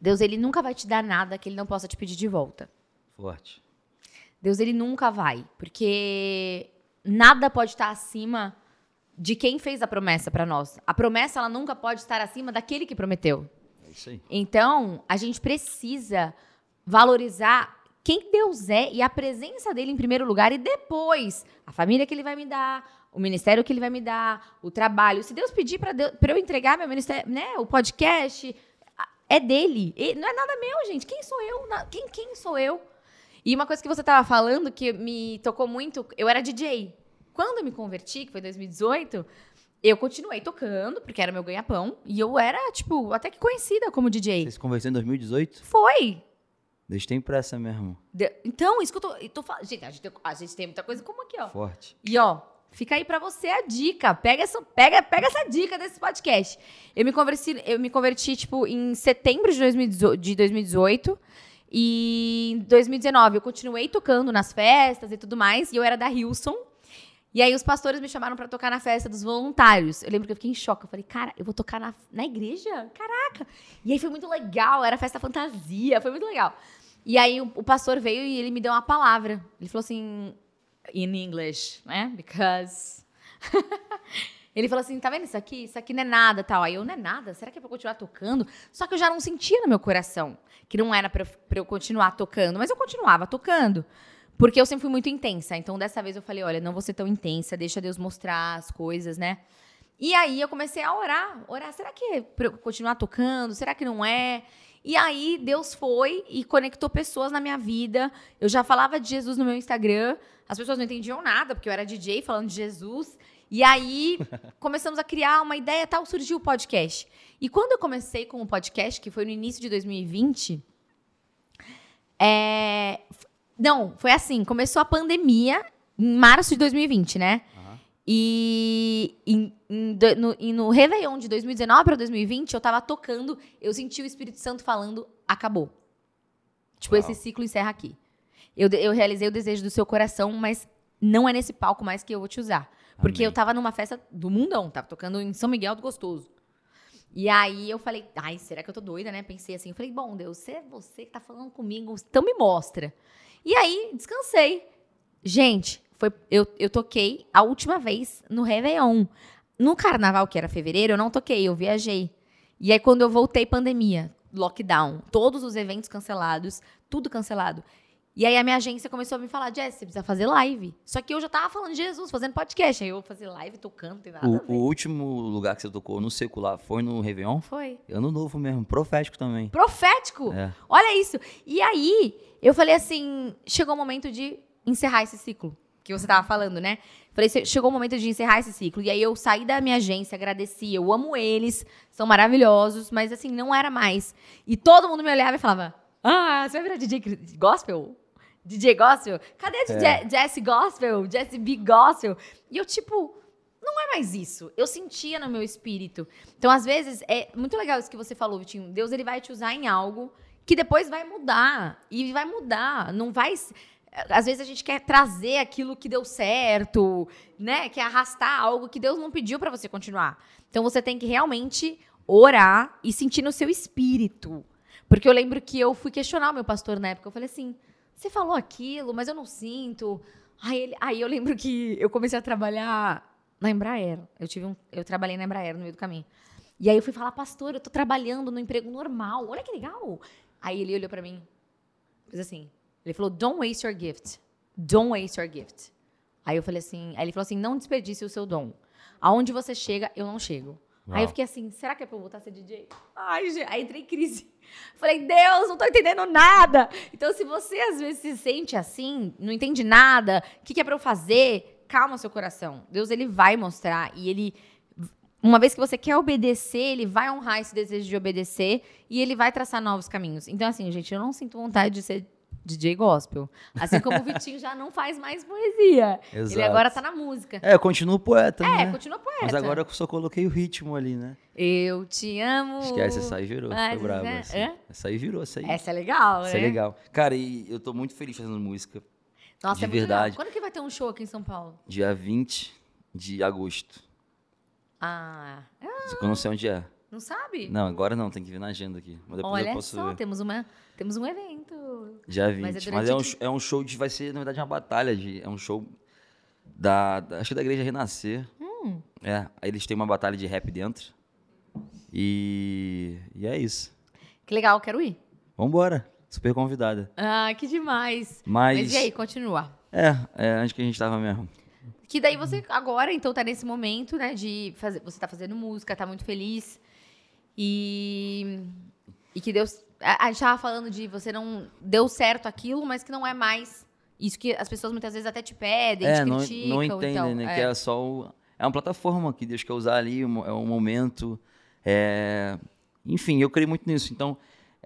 Deus, ele nunca vai te dar nada que ele não possa te pedir de volta. Forte. Deus, ele nunca vai, porque nada pode estar acima de quem fez a promessa pra nós. A promessa, ela nunca pode estar acima daquele que prometeu. É isso aí. Então, a gente precisa valorizar quem Deus é e a presença dele em primeiro lugar e depois a família que ele vai me dar, o ministério que ele vai me dar, o trabalho. Se Deus pedir para eu entregar meu ministério, né, o podcast, é dele. E não é nada meu, gente. Quem sou eu? Quem, quem sou eu? E uma coisa que você tava falando que me tocou muito, eu era DJ. Quando eu me converti, que foi em 2018, eu continuei tocando, porque era meu ganha-pão, e eu era, tipo, até que conhecida como DJ. Você se converteu em 2018? Foi. Deus tem pressa mesmo. De- Então, isso que eu tô, eu tô falando. Gente a, gente, tem- a gente tem muita coisa como aqui, ó. Forte. E ó, fica aí pra você a dica. Pega essa, pega, pega essa dica desse podcast. Eu me converti, eu me converti tipo em setembro de 2018, de 2018 e em 2019 eu continuei tocando nas festas e tudo mais, e eu era da Hilson. E aí os pastores me chamaram pra tocar na festa dos voluntários. Eu lembro que eu fiquei em choque. Eu falei, cara, eu vou tocar na, na igreja? Caraca! E aí foi muito legal, era festa fantasia, foi muito legal. E aí o, o pastor veio e ele me deu uma palavra. Ele falou assim, in English, né? Because. ele falou assim: tá vendo isso aqui? Isso aqui não é nada tal. Aí eu, não é nada? Será que é pra eu continuar tocando? Só que eu já não sentia no meu coração que não era pra eu continuar tocando, mas eu continuava tocando. Porque eu sempre fui muito intensa. Então dessa vez eu falei: olha, não vou ser tão intensa, deixa Deus mostrar as coisas, né? E aí eu comecei a orar, orar, será que é pra eu continuar tocando? Será que não é? E aí Deus foi e conectou pessoas na minha vida. Eu já falava de Jesus no meu Instagram, as pessoas não entendiam nada, porque eu era DJ falando de Jesus. E aí começamos a criar uma ideia tal, surgiu o podcast. E quando eu comecei com o podcast, que foi no início de 2020, é... não, foi assim, começou a pandemia em março de 2020, né? Aham. E, em- no, e no Réveillon de 2019 para 2020, eu tava tocando, eu senti o Espírito Santo falando, acabou. Tipo, Uau. esse ciclo encerra aqui. Eu, eu realizei o desejo do seu coração, mas não é nesse palco mais que eu vou te usar. Porque Amém. eu tava numa festa do mundão, tava tocando em São Miguel do Gostoso. E aí eu falei, ai, será que eu tô doida, né? Pensei assim, eu falei, bom, Deus, se é você que tá falando comigo, então me mostra. E aí, descansei. Gente, foi, eu, eu toquei a última vez no Réveillon. No carnaval, que era fevereiro, eu não toquei, eu viajei. E aí, quando eu voltei, pandemia, lockdown, todos os eventos cancelados, tudo cancelado. E aí a minha agência começou a me falar, Jess, você precisa fazer live. Só que eu já tava falando de Jesus, fazendo podcast. Aí eu vou fazer live, tocando, tem nada O, o último lugar que você tocou no secular foi no Réveillon? Foi. Ano novo mesmo, profético também. Profético! É. Olha isso. E aí, eu falei assim: chegou o momento de encerrar esse ciclo. Que você tava falando, né? Falei, "Ce- chegou o momento de encerrar esse ciclo. E aí eu saí da minha agência, agradeci, eu amo eles, são maravilhosos, mas assim, não era mais. E todo mundo me olhava e falava: Ah, você vai virar DJ gospel? DJ gospel? Cadê a DJ Jesse Gospel? Jesse B Gospel? E eu, tipo, não é mais isso. Eu sentia no meu espírito. Então, às vezes, é muito legal isso que você falou, Vitinho. Deus ele vai te usar em algo que depois vai mudar. E vai mudar. Não vai. Às vezes a gente quer trazer aquilo que deu certo, né? Quer arrastar algo que Deus não pediu pra você continuar. Então você tem que realmente orar e sentir no seu espírito. Porque eu lembro que eu fui questionar o meu pastor na época. Eu falei assim: você falou aquilo, mas eu não sinto. Aí, ele- aí eu lembro que eu comecei a trabalhar na Embraer. Eu tive um, eu trabalhei na Embraer no meio do caminho. E aí eu fui falar, pastor, eu tô trabalhando no emprego normal. Olha que legal. Aí ele olhou pra mim, fez assim. Ele falou, don't waste your gift. Don't waste your gift. Aí eu falei assim, aí ele falou assim, não desperdice o seu dom. Aonde você chega, eu não chego. Aí eu fiquei assim, será que é pra eu voltar a ser DJ? Ai, gente, aí entrei em crise. Falei, Deus, não tô entendendo nada. Então, se você às vezes se sente assim, não entende nada, o que, que é pra eu fazer? Calma seu coração. Deus, ele vai mostrar e ele uma vez que você quer obedecer, ele vai honrar esse desejo de obedecer e ele vai traçar novos caminhos. Então, assim, gente, eu não sinto vontade de ser DJ gospel. Assim como o Vitinho já não faz mais poesia. Ele Exato. agora tá na música. É, eu continuo poeta, É, né? continua poeta. Mas agora eu só coloquei o ritmo ali, né? Eu te amo. Esquece, essa aí virou. Mas, Foi brava. Essa. Hã? essa aí virou, essa aí. Essa é legal, Essa é né? legal. Cara, e eu tô muito feliz fazendo música. Nossa, De é verdade. Quando que vai ter um show aqui em São Paulo? Dia 20 de agosto. Ah, é, que eu não sei onde é. Não sabe? Não, agora não, tem que vir na agenda aqui. Mas depois eu Olha posso só, ver. temos, uma, temos um evento. Dia 20. Mas Mas é é, durante um, que- é um show de. Vai ser, na verdade, uma batalha. De, é um show da, da- Acho que da Igreja Renascer. Hum. É. Aí eles têm uma batalha de rap dentro. E. E é isso. Que legal, quero ir. Vambora. Super convidada. Ah, que demais. Mas. Mas e aí, continua. É, é, onde que a gente tava mesmo? Que daí você agora, então, tá nesse momento, né, de fazer. Você tá fazendo música, tá muito feliz. E. E que Deus. A, a gente tava falando de você não deu certo aquilo, mas que não é mais isso que as pessoas muitas vezes até te pedem, É, te não, criticam. não entendem, então, né? é. Que é só o- é uma plataforma que Deus quer usar ali, é um momento. é, Enfim, eu creio muito nisso. Então,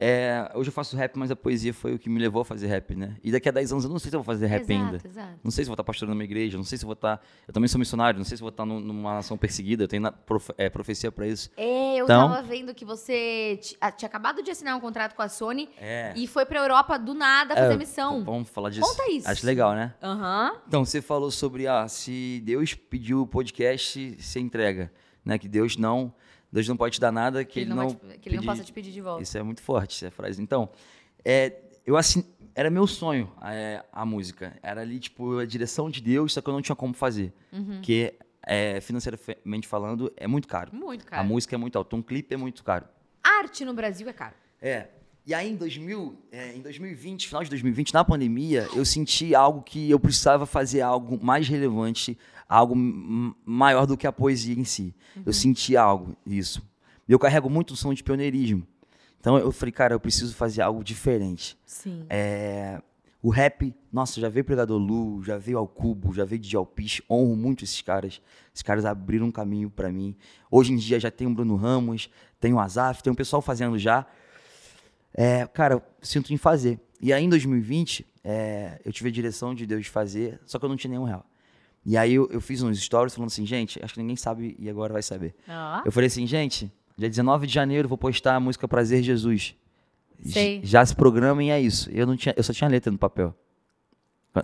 é, hoje eu faço rap, mas a poesia foi o que me levou a fazer rap, né? E daqui a 10 anos eu não sei se eu vou fazer rap exato, ainda. Exato. Não sei se eu vou estar pastorando uma igreja, não sei se eu vou estar. Eu também sou missionário, não sei se eu vou estar num- numa nação perseguida, eu tenho na- profe- é, profecia pra isso. É, eu Então- tava vendo que você ah, tinha acabado de assinar um contrato com a Sony É. e foi pra Europa do nada fazer missão. Vamos falar disso. Conta isso. Acho legal, né? Aham. Então, você falou sobre ah, se Deus pediu o podcast, você entrega. Né? Que Deus não. Deus não pode te dar nada que, Que, ele não, vai que ele não possa te pedir de volta. Isso é muito forte, essa frase. Então, é, eu assim, era meu sonho é, a música. Era ali, tipo, a direção de Deus, só que eu não tinha como fazer. Uhum. Porque, é, financeiramente falando, é muito caro. Muito A caro. música é muito alta. Um clipe é muito caro. Arte no Brasil é caro. É. E aí, em, 2000, é, em 2020, final de 2020, na pandemia, eu senti algo que eu precisava fazer algo mais relevante, algo maior do que a poesia em si. Eu senti algo, isso. E eu carrego muito o som de pioneirismo. Então, eu falei, cara, eu preciso fazer algo diferente. Sim. É, o rap, nossa, já veio Pregador Lu, já veio ao Cubo, já veio DJ Alpich, honro muito esses caras. Esses caras abriram um caminho pra mim. Hoje em dia já tem o Bruno Ramos, tem o Azaf, tem um pessoal fazendo já. É, cara, sinto em fazer. E aí em 2020, é, eu tive a direção de Deus de fazer, só que eu não tinha nenhum real. E aí eu, eu fiz uns stories falando assim, gente, acho que ninguém sabe e agora vai saber. Ó. Eu falei assim, gente, dia 19 de janeiro vou postar a música Prazer Jesus. Sei. Já se programem, é isso. Eu, não tinha, eu só tinha letra no papel.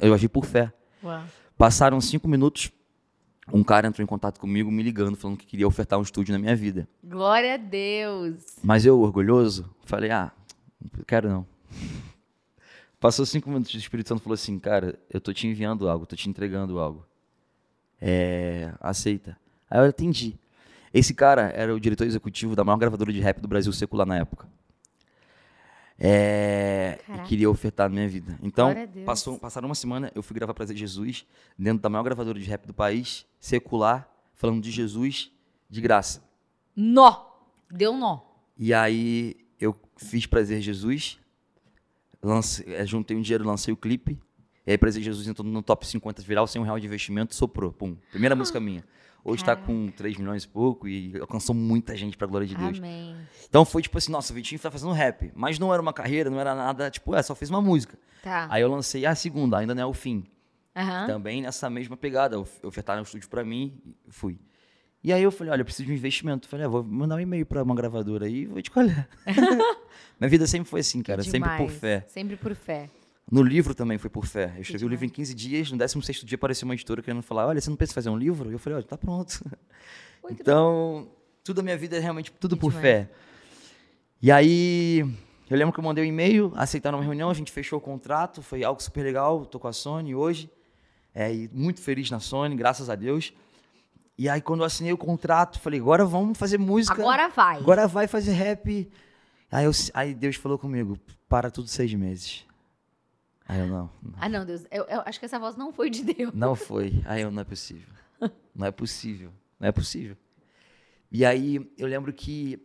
Eu agi por fé. Uau. Passaram cinco minutos, um cara entrou em contato comigo, me ligando, falando que queria ofertar um estúdio na minha vida. Glória a Deus. Mas eu, orgulhoso, falei, ah, não quero não. Passou cinco minutos, o Espírito Santo falou assim, cara, eu tô te enviando algo, tô te entregando algo. É, aceita. Aí eu entendi. Esse cara era o diretor executivo da maior gravadora de rap do Brasil secular na época. É, e queria ofertar na minha vida. Então, passou, passaram uma semana, eu fui gravar Prazer Jesus, dentro da maior gravadora de rap do país, secular, falando de Jesus de graça. Nó. Deu nó. E aí eu fiz Prazer Jesus, lancei, eh, juntei um dinheiro, lancei o clipe. E aí Prazer Jesus entrou no top 50 viral, sem um real de investimento, soprou. Pum. Primeira música minha. Hoje tá com 3 milhões e pouco e alcançou muita gente pra glória de Deus. Amém. Então foi tipo assim, nossa, o Vitinho tá fazendo rap. Mas não era uma carreira, não era nada, tipo, é, só fez uma música. Tá. Aí eu lancei a segunda, ainda não é o fim. Aham. Também nessa mesma pegada. of- Ofertaram o estúdio pra mim e fui. E aí eu falei, olha, eu preciso de um investimento. Falei, ah, vou mandar um e-mail pra uma gravadora aí e vou te colher. Minha vida sempre foi assim, cara, sempre por fé. Sempre por fé. No livro também foi por fé. Eu escrevi o livro em 15 dias, no 16º dia apareceu uma editora querendo falar, olha, você não pensa em fazer um livro? E eu falei, olha, tá pronto. Muito então, tudo a minha vida é realmente tudo Que por fé. E aí, eu lembro que eu mandei um e-mail, aceitaram uma reunião, a gente fechou o contrato, foi algo super legal, tô com a Sony hoje, é, muito feliz na Sony, graças a Deus. E aí, quando eu assinei o contrato, falei, agora vamos fazer música. Agora vai. Agora vai fazer rap. Aí, eu- aí Deus falou comigo, para tudo seis meses. Aí eu, não. Ah, não, Deus. Eu, eu acho que essa voz não foi de Deus. Não foi. Aí eu, não é possível. Não é possível. Não é possível. E aí eu lembro que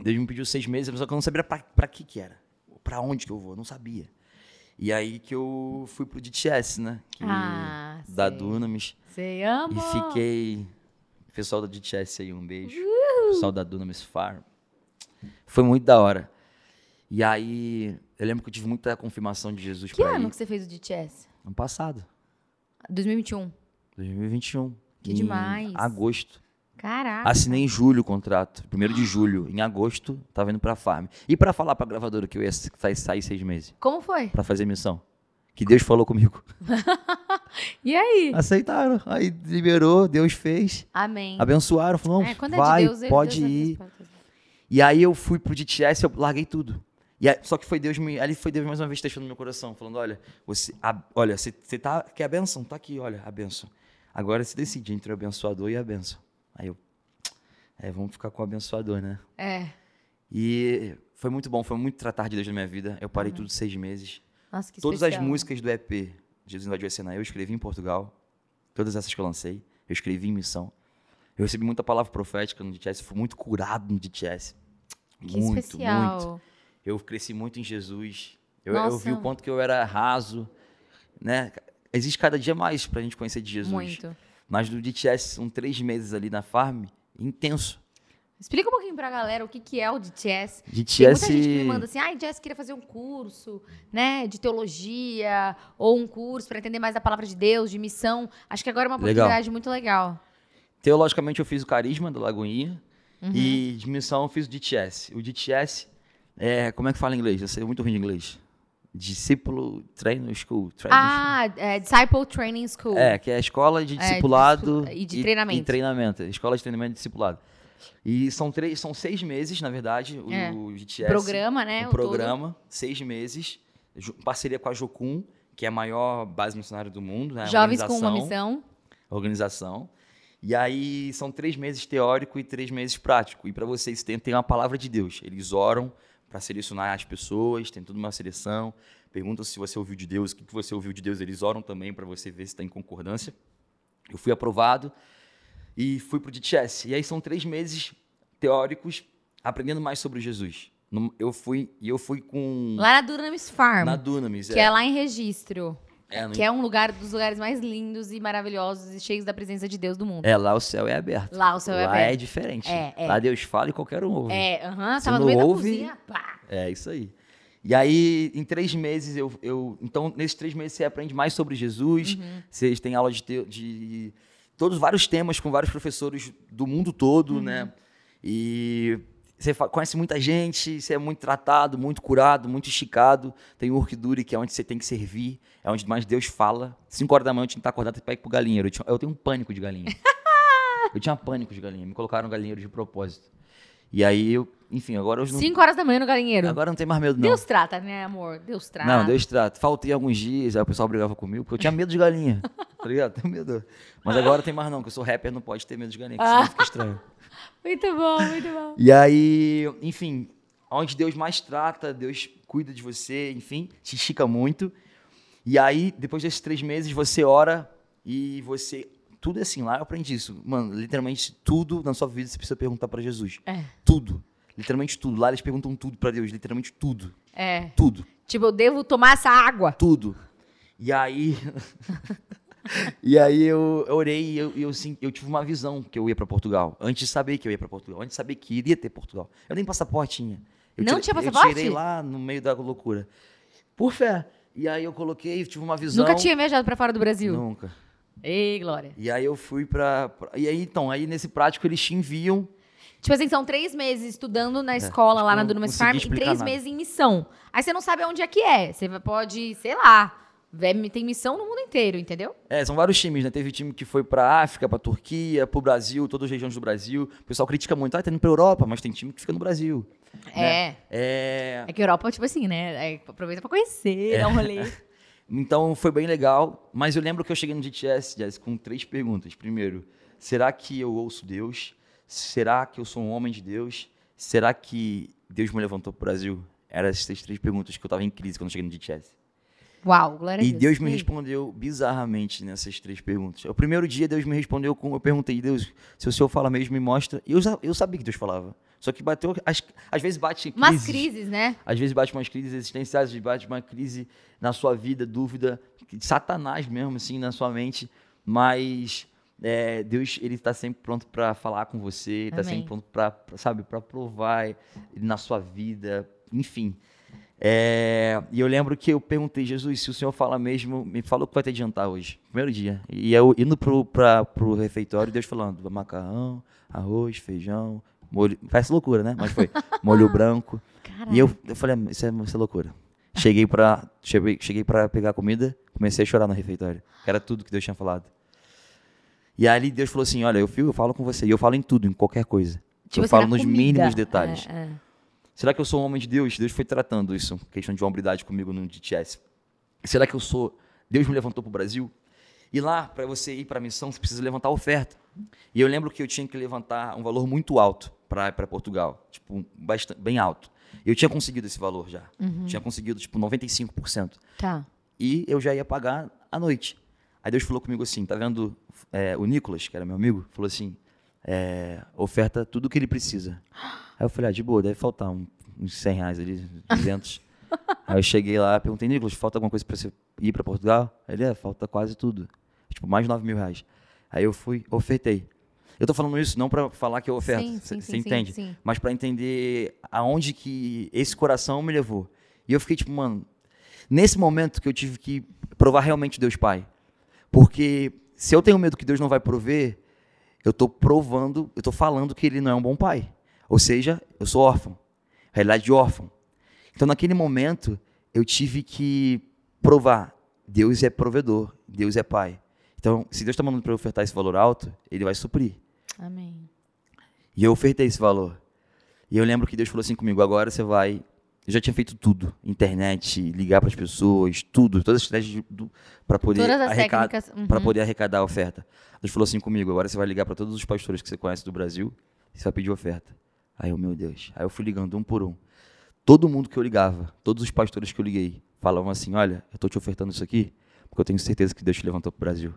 Deus me pediu seis meses, só que eu não sabia pra que que era. Pra onde que eu vou, eu não sabia. E aí que eu fui pro DTS, né? Que, Ah, da sei. Dunamis. Você ama. E fiquei Pessoal da DTS aí, um beijo. Pessoal da Dunamis Farm. Foi muito da hora. E aí, eu lembro que eu tive muita confirmação de Jesus Que pra ano ir. que você fez o DTS? Ano passado, 2021. 2021. Que em demais. agosto. Caraca. Assinei em julho o contrato. Primeiro de julho. Em agosto, tava indo pra farm. E pra falar pra gravadora que eu ia sa- sair seis meses. Como foi? Pra fazer missão. Que Deus falou comigo. E aí? Aceitaram. Aí liberou, Deus fez. Amém. Abençoaram. Falou, É, vai, é de Deus, pode Deus ir. E aí eu fui pro DTS, eu larguei tudo. E aí- só que foi Deus me, ali foi Deus mais uma vez testando meu coração, falando, olha, você, a- olha, você, você tá, quer a benção? Tá aqui, olha, a benção. Agora se decide entre o abençoador e a benção. Aí eu, é, vamos ficar com o abençoador, né? É. E foi muito bom, foi muito tratar de Deus na minha vida. Eu parei tudo seis meses. Nossa, que Todas as especial. músicas do EP Jesus invadiu a cena, eu escrevi em Portugal. Todas essas que eu lancei, eu escrevi em missão. Eu recebi muita palavra profética no DTS, fui muito curado no DTS. Que muito, especial. muito. Eu cresci muito em Jesus. Eu, eu vi o quanto que eu era raso, né? Existe cada dia mais pra gente conhecer de Jesus. Muito. Mas no DTS são três meses ali na farm, intenso. Explica um pouquinho pra galera o que, que é o DTS. Tem DTS muita gente que me manda assim, ai, Jess, queria fazer um curso, né, de teologia, ou um curso pra entender mais da palavra de Deus, de missão. Acho que agora é uma Legal. oportunidade muito legal. Teologicamente eu fiz o Carisma da Lagoinha Uhum. e de missão eu fiz o DTS. O DTS é, como é que fala em inglês? Eu sei muito ruim de inglês. Discípulo Trainer School. Trainer Ah, é, Disciple Training School. É, que é a escola de É, discipulado discipu- e de treinamento. E treinamento. Escola de treinamento e discipulado. E são, três, são seis meses, na verdade, o, É. o GTS. Programa, né? O programa, seis meses. Parceria com a Jocum, que é a maior base missionária do mundo. Né? todo. Jovens com uma missão. Organização. E aí são três meses teórico e três meses prático. E para vocês tem, tem uma palavra de Deus. Eles oram para selecionar as pessoas, tem toda uma seleção. Perguntam se você ouviu de Deus, o que que você ouviu de Deus. Eles oram também para você ver se está em concordância. Eu fui aprovado e fui pro DTS. E aí são três meses teóricos aprendendo mais sobre Jesus. Eu fui e eu fui com Lá na Dunamis Farm, na Dunamis. que é. lá em Registro. É, Que é um lugar dos lugares mais lindos e maravilhosos e cheios da presença de Deus do mundo. é, lá o céu é aberto. Lá o céu é lá aberto. é diferente. É, é. Lá Deus fala e qualquer um ouve. É, aham, Você tava no meio da ouve- cozinha, pá. É, isso aí. E aí, em três meses, eu, eu. Então, nesses três meses, você aprende mais sobre Jesus. Uhum. Vocês têm aula de, teo- de. Todos vários temas com vários professores do mundo todo, Uhum. né? E. Você conhece muita gente, você é muito tratado, muito curado, muito esticado. Tem o Urkiduri, que é onde você tem que servir, é onde mais Deus fala. Cinco horas da manhã eu tinha que estar acordado para ir pro galinheiro. Eu, tinha- eu tenho um pânico de galinha. eu tinha pânico de galinha. Me colocaram no galinheiro de propósito. E aí, eu, enfim, agora eu não, Cinco horas da manhã no galinheiro. agora não tem mais medo, não. Deus trata, né, amor? Deus trata. Não, Deus trata. Faltei alguns dias, aí o pessoal brigava comigo, porque eu tinha medo de galinha. tá ligado? Tenho medo. Mas agora tem mais não, que eu sou rapper, não pode ter medo de galinha, que senão fica estranho. Muito bom, muito bom. E aí, enfim, onde Deus mais trata, Deus cuida de você, enfim, te estica muito. E aí, depois desses três meses, você ora e você. Tudo é assim, lá eu aprendi isso. Mano, literalmente tudo na sua vida você precisa perguntar pra Jesus. É. Tudo. Literalmente tudo. Lá eles perguntam tudo pra Deus, literalmente tudo. É. Tudo. Tipo, eu devo tomar essa água. tudo. E aí. e aí eu, orei e eu, eu, sim, eu tive uma visão que eu ia para Portugal. Antes de saber que eu ia para Portugal. Antes de saber que iria ter Portugal. Eu nem passaporte tinha. Eu Não tinha passaporte? Eu tirei lá no meio da loucura. Por fé. E aí eu coloquei, tive uma visão. Nunca tinha viajado pra fora do Brasil. Nunca. Ei, Glória. E aí eu fui pra- E aí, então, aí nesse prático eles te enviam. Tipo assim, são três meses estudando na escola lá É, acho na Dunamis Farm e três nada. meses em missão. Aí você não sabe onde é que é. Você pode, sei lá, tem missão no mundo inteiro, entendeu? É, são vários times, né? Teve time que foi pra África, pra Turquia, pro Brasil, todas as regiões do Brasil. O pessoal critica muito, ah, tá indo pra Europa, mas tem time que fica no Brasil. É. É. É que Europa, tipo assim, né? É, aproveita pra conhecer, dar um rolê. Então foi bem legal, mas eu lembro que eu cheguei no Jess, com três perguntas. Primeiro, será que eu ouço Deus? Será que eu sou um homem de Deus? Será que Deus me levantou pro Brasil? Eram essas três perguntas que eu tava em crise quando eu cheguei no DTS. Uau, glória a E Deus. Deus me respondeu bizarramente nessas três perguntas. O primeiro dia, Deus me respondeu com. Eu perguntei, Deus, se o senhor fala mesmo, me mostra. E eu, eu sabia que Deus falava. Só que bateu. Às, às vezes bate crises. Umas crises, né? Às vezes bate umas crises existenciais, às vezes bate uma crise na sua vida, dúvida, Satanás mesmo, assim, na sua mente. Mas é, Deus ele está sempre pronto para falar com você, está sempre pronto para, sabe, para provar na sua vida, enfim. É, e eu lembro que eu perguntei, Jesus, se o Senhor fala mesmo, me fala o que vai ter jantar hoje, primeiro dia. E eu indo pro, pra, pro refeitório, Deus falando, macarrão, arroz, feijão, molho, parece loucura, né? Mas foi, molho branco. Caraca. E eu, eu falei, "Ah, isso é, isso é loucura. Cheguei pra, cheguei, cheguei pra pegar comida, comecei a chorar no refeitório. Era tudo que Deus tinha falado. E ali Deus falou assim, olha, eu, fio, eu falo com você. E eu falo em tudo, em qualquer coisa. Tipo eu assim, falo nos comida. mínimos detalhes. É, é. Será que eu sou um homem de Deus? Deus foi tratando isso, questão de hombridade comigo no DTS. Será que eu sou? Deus me levantou para o Brasil? E lá, para você ir para a missão, você precisa levantar a oferta. E eu lembro que eu tinha que levantar um valor muito alto para Portugal, tipo, bastante, bem alto. Eu tinha conseguido esse valor já. Tinha conseguido, tipo, 95%. Tá. E eu já ia pagar à noite. Aí Deus falou comigo assim, tá vendo é, o Nicolas, que era meu amigo, falou assim, é, oferta tudo o que ele precisa. Aí eu falei, ah, de boa, deve faltar um- uns 100 reais ali, 200. Aí eu cheguei lá, perguntei, Nicolas, falta alguma coisa pra você ir pra Portugal? Ele, é, falta quase tudo. Tipo, mais de 9 mil reais. Aí eu fui, ofertei. Eu tô falando isso não pra falar que eu oferto, você entende? sim, sim. Mas pra entender aonde que esse coração me levou. E eu fiquei tipo, mano, nesse momento que eu tive que provar realmente Deus Pai. Porque se eu tenho medo que Deus não vai prover, eu tô provando, eu tô falando que ele não é um bom pai. Ou seja, eu sou órfão. Realidade de órfão. Então, naquele momento, eu tive que provar: Deus é provedor, Deus é pai. Então, se Deus está mandando para eu ofertar esse valor alto, ele vai suprir. Amém. E eu ofertei esse valor. E eu lembro que Deus falou assim comigo: agora você vai. Eu já tinha feito tudo: internet, ligar para as pessoas, tudo, todas as estratégias para poder, Todas as arrecad- técnicas. uhum. poder arrecadar a oferta. Deus falou assim comigo: agora você vai ligar para todos os pastores que você conhece do Brasil e você vai pedir oferta. Aí eu, meu Deus. Aí eu fui ligando um por um. Todo mundo que eu ligava, todos os pastores que eu liguei, falavam assim: olha, eu tô te ofertando isso aqui porque eu tenho certeza que Deus te levantou pro Brasil.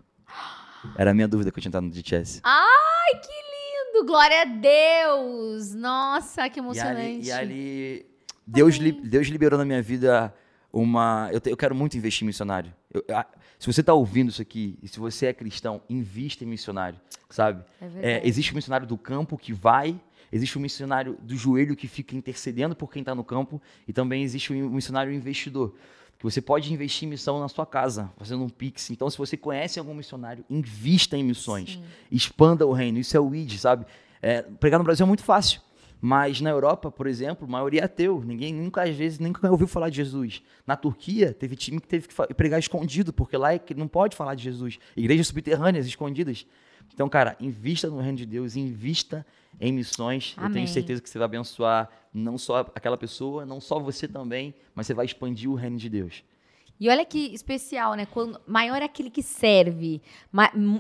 Era a minha dúvida que eu tinha entrado no DTS. Ai, que lindo! Glória a Deus! Nossa, que E emocionante. ali, e ali Deus, li- Deus liberou na minha vida uma. Eu, te- eu quero muito investir em missionário. Eu- a- se você está ouvindo isso aqui, e se você é cristão, invista em missionário, sabe? É É, existe o missionário do campo que vai, existe o missionário do joelho que fica intercedendo por quem está no campo, e também existe o missionário investidor. Que você pode investir em missão na sua casa, fazendo um pix. Então, se você conhece algum missionário, invista em missões Sim. expanda o reino. Isso é o ID, sabe? É, pregar no Brasil é muito fácil. Mas na Europa, por exemplo, a maioria é ateu. Ninguém nunca, às vezes, nunca ouviu falar de Jesus. Na Turquia, teve time que teve que pregar escondido, porque lá é que não pode falar de Jesus. Igrejas subterrâneas, escondidas. Então, cara, invista no reino de Deus, invista em missões. Eu Amém. tenho certeza que você vai abençoar não só aquela pessoa, não só você também, mas você vai expandir o reino de Deus. E olha que especial, né? Quando maior é aquele que serve,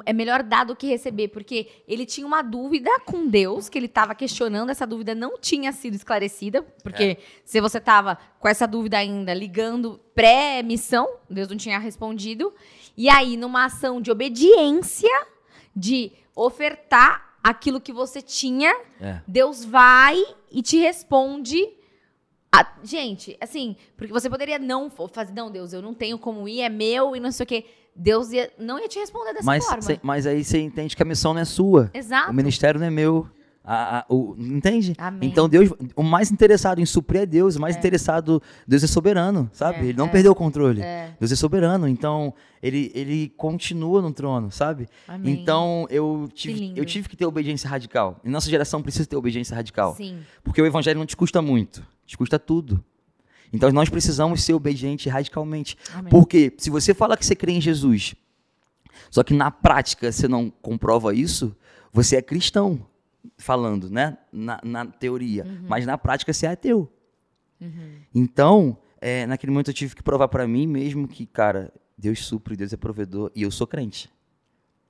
é melhor dar do que receber, porque ele tinha uma dúvida com Deus, que ele estava questionando, essa dúvida não tinha sido esclarecida, porque se você estava com essa dúvida ainda ligando pré-missão, Deus não tinha respondido. E aí, numa ação de obediência, de ofertar aquilo que você tinha, É. Deus vai e te responde. A- gente, assim, porque você poderia não fazer, não, Deus, eu não tenho como ir, é meu e não sei o quê. Deus ia- não ia te responder dessa Mas, forma. cê- mas aí você entende que a missão não é sua. Exato. O ministério não é meu. A- a- o- entende? Amém. Então Deus, o mais interessado em suprir é Deus, o mais interessado, Deus é soberano, sabe? É, ele não é. perdeu o controle. É. Deus é soberano, então ele, ele continua no trono, sabe? Amém. Então eu tive, eu tive que ter obediência radical. E nossa geração precisa ter obediência radical. Sim. Porque o evangelho não te custa muito, te custa tudo. Então nós precisamos ser obedientes radicalmente. Amém. Porque se você fala que você crê em Jesus, só que na prática você não comprova isso, você é cristão, falando, né? Na, na teoria. Uhum. Mas na prática você é ateu. Então, é, naquele momento eu tive que provar para mim mesmo que, cara, Deus supre, Deus é provedor e eu sou crente.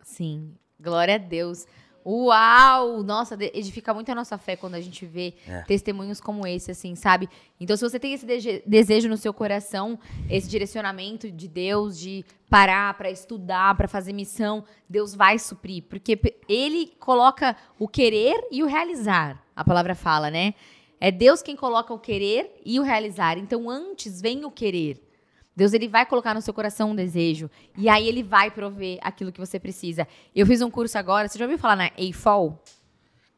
Sim. Glória a Deus. Uau! Nossa, edifica muito a nossa fé quando a gente vê É. testemunhos como esse, assim, sabe? Então, se você tem esse desejo no seu coração, esse direcionamento de Deus, de parar para estudar, para fazer missão, Deus vai suprir. Porque Ele coloca o querer e o realizar. A palavra fala, né? É Deus quem coloca o querer e o realizar. Então, antes vem o querer. Deus ele vai colocar no seu coração um desejo e aí ele vai prover aquilo que você precisa. Eu fiz um curso agora, você já ouviu falar na AFOL?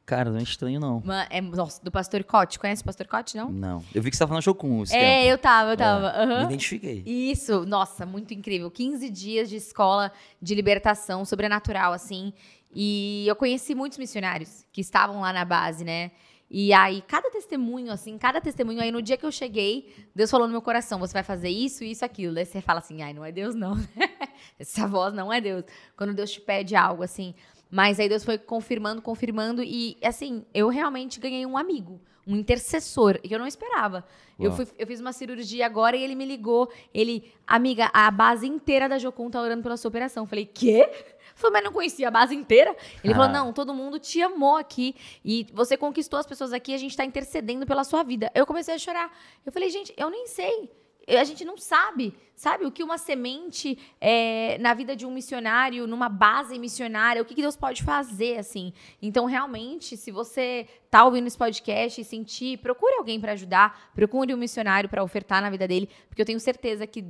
Cara, não é estranho, não. Uma- é, nossa, do Pastor Cote. Conhece o Pastor Cote, não? Não. Eu vi que você tava falando show com É, tempo. eu tava, eu tava. É, aham. Me identifiquei. Isso, nossa, muito incrível. 15 dias de escola de libertação sobrenatural, assim. E eu conheci muitos missionários que estavam lá na base, né? E aí, cada testemunho, assim, cada testemunho, aí no dia que eu cheguei, Deus falou no meu coração: você vai fazer isso, isso, aquilo. Daí você fala assim: ai, não é Deus, não. Essa voz não é Deus. Quando Deus te pede algo, assim. Mas aí Deus foi confirmando, confirmando. E, assim, eu realmente ganhei um amigo, um intercessor, que eu não esperava. Eu, fui, eu fiz uma cirurgia agora e ele me ligou. Ele, amiga, a base inteira da Jocum tá orando pela sua operação. Eu falei, quê? Falei, mas não conhecia a base inteira? Ele falou, Ah. não, todo mundo te amou aqui. E você conquistou as pessoas aqui, a gente tá intercedendo pela sua vida. Eu comecei a chorar. Eu falei, gente, eu nem sei. A gente não sabe, sabe? O que uma semente é, na vida de um missionário, numa base missionária, o que, que Deus pode fazer, assim. Então, realmente, se você tá ouvindo esse podcast e sentir, procure alguém para ajudar, procure um missionário para ofertar na vida dele, porque eu tenho certeza que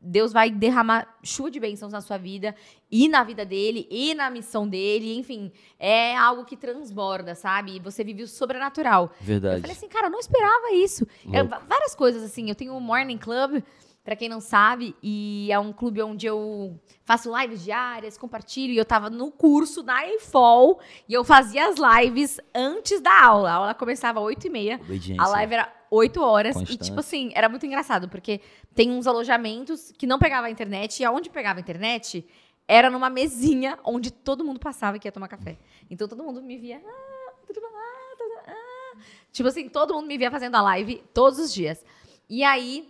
Deus vai derramar chuva de bênçãos na sua vida e na vida dele e na missão dele, enfim, é algo que transborda, sabe? Você vive o sobrenatural. Eu Verdade. falei assim, cara, eu não esperava isso. É, várias coisas, assim. Eu tenho o Morning Club, pra quem não sabe, e é um clube onde eu faço lives diárias, compartilho, e eu tava no curso na EFOL, e eu fazia as lives antes da aula. A aula começava às 8h30, Obediência. a live era 8 horas, e Constância. tipo assim, era muito engraçado, porque tem uns alojamentos que não pegava a internet, e aonde pegava a internet era numa mesinha onde todo mundo passava que ia tomar café. Então todo mundo me via, ah, tudo bom? Ah, tudo, ah. Tipo assim, todo mundo me via fazendo a live todos os dias. E aí,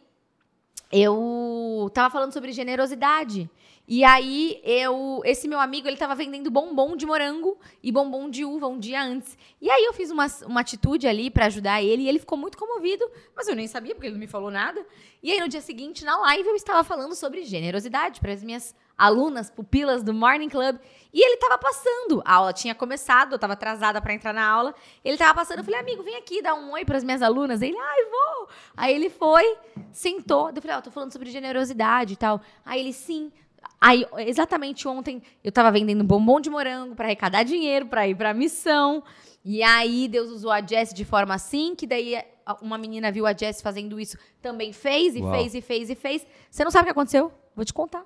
eu tava falando sobre generosidade. E aí, eu, esse meu amigo, ele tava vendendo bombom de morango e bombom de uva um dia antes. E aí, eu fiz uma, uma atitude ali pra ajudar ele e ele ficou muito comovido, mas eu nem sabia porque ele não me falou nada. E aí, no dia seguinte, na live, eu estava falando sobre generosidade para as minhas alunas, pupilas do Morning Club. E ele tava passando. A aula tinha começado, eu tava atrasada pra entrar na aula. Ele tava passando, eu falei, amigo, vem aqui dar um oi pras minhas alunas. Ele, ai, vou. Aí ele foi, sentou. Eu falei, ó, tô falando sobre generosidade e tal. Aí ele, sim. Aí, exatamente ontem, eu tava vendendo bombom de morango pra arrecadar dinheiro, pra ir pra missão. E aí, Deus usou a Jess de forma assim, que daí uma menina viu a Jess fazendo isso, também fez, e Uau. fez, e fez, e fez. Você não sabe o que aconteceu? Vou te contar.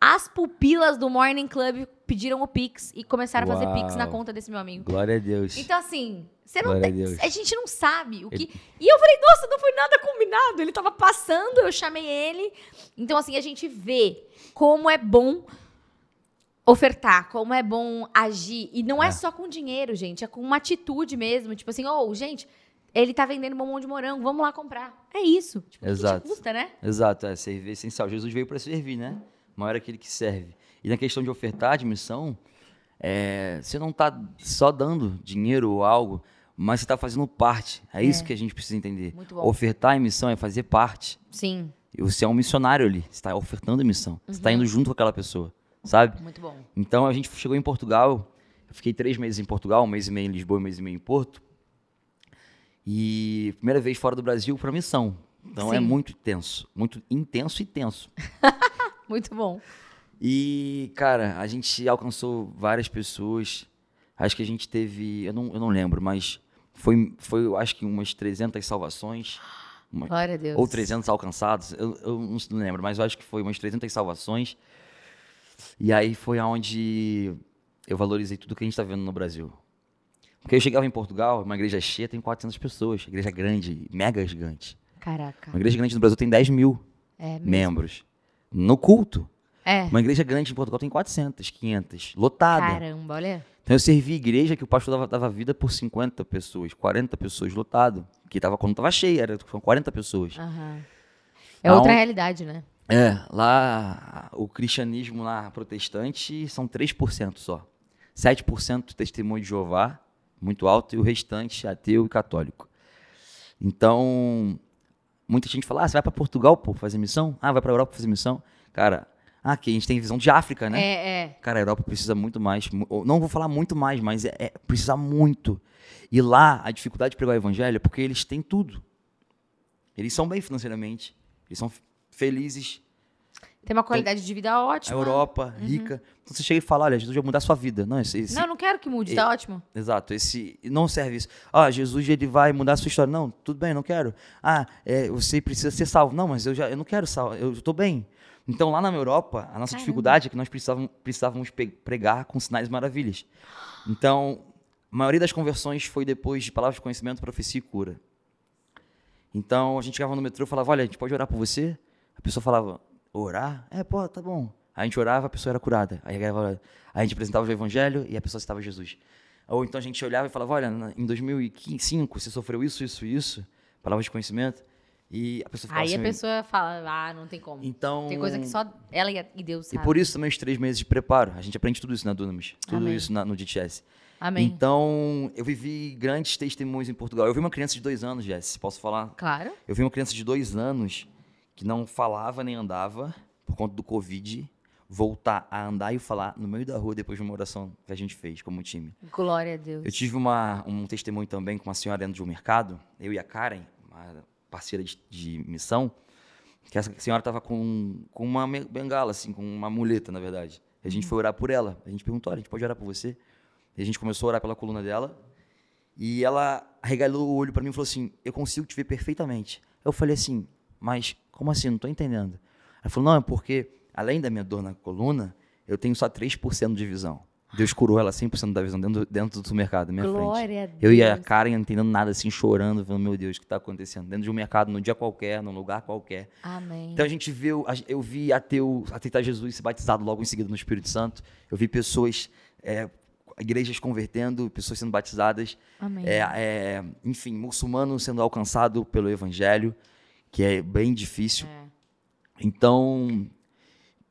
As pupilas do Morning Club pediram o Pix e começaram a fazer Pix na Uau. conta desse meu amigo. Glória a Deus. Então, assim, você não Glória a tem- Deus. a gente não sabe o que. E eu falei, nossa, não foi nada combinado. Ele tava passando, eu chamei ele. Então, assim, a gente vê como é bom ofertar, como é bom agir. E não é, É. só com dinheiro, gente, é com uma atitude mesmo. Tipo assim, ô, gente, ele tá vendendo bombom de morango, vamos lá comprar. É isso. Tipo, o que Exato. custa, né? Exato, é servir essencial. Jesus veio para servir, né? Maior é aquele que serve. E na questão de ofertar, de missão, é, você não está só dando dinheiro ou algo, mas você está fazendo parte. É, isso que a gente precisa entender. Ofertar em missão é fazer parte. Sim, E Você é um missionário ali. Você está ofertando missão. Você Uhum. está indo junto com aquela pessoa, sabe? muito bom. Então a gente chegou em Portugal. Eu fiquei três meses em Portugal, um mês e meio em Lisboa, um mês e meio em Porto. E primeira vez fora do Brasil para missão. Então é Sim. muito tenso, muito intenso e tenso. Muito bom. E, cara, a gente alcançou várias pessoas. Acho que a gente teve, eu não, eu não lembro, mas foi, foi, acho que umas 300 salvações. uma- Glória a Deus. ou 300 alcançados, eu, eu não lembro, mas eu acho que foi umas 300 salvações. E aí foi aonde eu valorizei tudo que a gente está vendo no Brasil. Porque eu chegava em Portugal, uma igreja cheia tem 400 pessoas, igreja grande, mega gigante. Caraca. Uma igreja grande no Brasil tem 10 mil É membros. No culto, É. uma igreja grande em Portugal tem 400, 500, lotada. Caramba, olha. Então eu servi igreja que o pastor dava, dava vida por 50 pessoas, 40 pessoas, lotado. Que tava, quando tava cheio, era com 40 pessoas. Aham. É outra realidade, né? É, lá o cristianismo lá protestante são 3% só. 7% testemunho de Jeová, muito alto, e o restante ateu e católico. Então, muita gente fala: ah, você vai para Portugal pô, fazer missão? Ah, vai para Europa fazer missão? Cara, ah, aqui a gente tem visão de África, né? É, é. Cara, a Europa precisa muito mais. Não vou falar muito mais, mas é, é- precisa muito. E lá, a dificuldade de pregar o evangelho é porque eles têm tudo. Eles são bem financeiramente, eles são felizes, Tem uma qualidade de vida A ótima. Europa, rica. Então você chega e fala, olha, Jesus vai mudar a sua vida. Não, esse, esse- Não, eu não quero que mude, tá ótimo. Exato, esse não serve isso. Ah, Jesus ele vai mudar a sua história. Não, tudo bem, não quero. Ah, é, você precisa ser salvo. Não, mas eu já eu não quero salvo, eu estou bem. Então lá na Europa, a nossa Caramba. dificuldade é que nós precisávamos, precisávamos pregar com sinais e maravilhas. Então, a maioria das conversões foi depois de palavras de conhecimento, profecia e cura. Então a gente chegava no metrô e falava, olha, a gente pode orar por você? A pessoa falava, orar? É, pô, tá bom. A gente orava, a pessoa era curada. Aí a a gente apresentava o evangelho e a pessoa citava Jesus. Ou então a gente olhava e falava, olha, em 2005 você sofreu isso, isso, isso, palavras de conhecimento, e a pessoa ficava Aí assim, a pessoa fala, ah, não tem como. então... Tem coisa que só ela e e Deus E sabe. por isso também os três meses de preparo. A gente aprende tudo isso na Dunamis, tudo Amém. isso na- no DTS. Amém. Então, eu vivi grandes testemunhos em Portugal. Eu vi uma criança de dois anos, Jess, posso falar? Claro. Eu vi uma criança de dois anos que não falava nem andava por conta do Covid, voltar a andar e falar no meio da rua depois de uma oração que a gente fez como time. Glória a Deus. Eu tive uma, um testemunho também com uma senhora dentro de um mercado, eu e a Karen, uma parceira de, de missão, que essa senhora estava com, com uma bengala, assim, com uma muleta, na verdade. E a gente foi orar por ela. A gente perguntou, olha, a gente pode orar por você? E a gente começou a orar pela coluna dela. E ela arregalou o olho para mim e falou assim, eu consigo te ver perfeitamente. Eu falei assim, mas como assim? Não tô entendendo. Ela falou, não, é porque além da minha dor na coluna, eu tenho só 3% de visão. Deus curou ela 100% da visão dentro, do- dentro do mercado, na minha frente. Glória a Deus. Eu e a Karen não entendendo nada, assim, chorando, falando, meu Deus, o que está acontecendo? Dentro de um mercado, num dia qualquer, num lugar qualquer. Amém. Então a gente viu, eu vi ateu aceitar Jesus e ser batizado logo em seguida no Espírito Santo. Eu vi pessoas, é, igrejas convertendo, pessoas sendo batizadas. Amém. É, é, enfim, muçulmano sendo alcançado pelo evangelho, que é bem difícil. É. Então,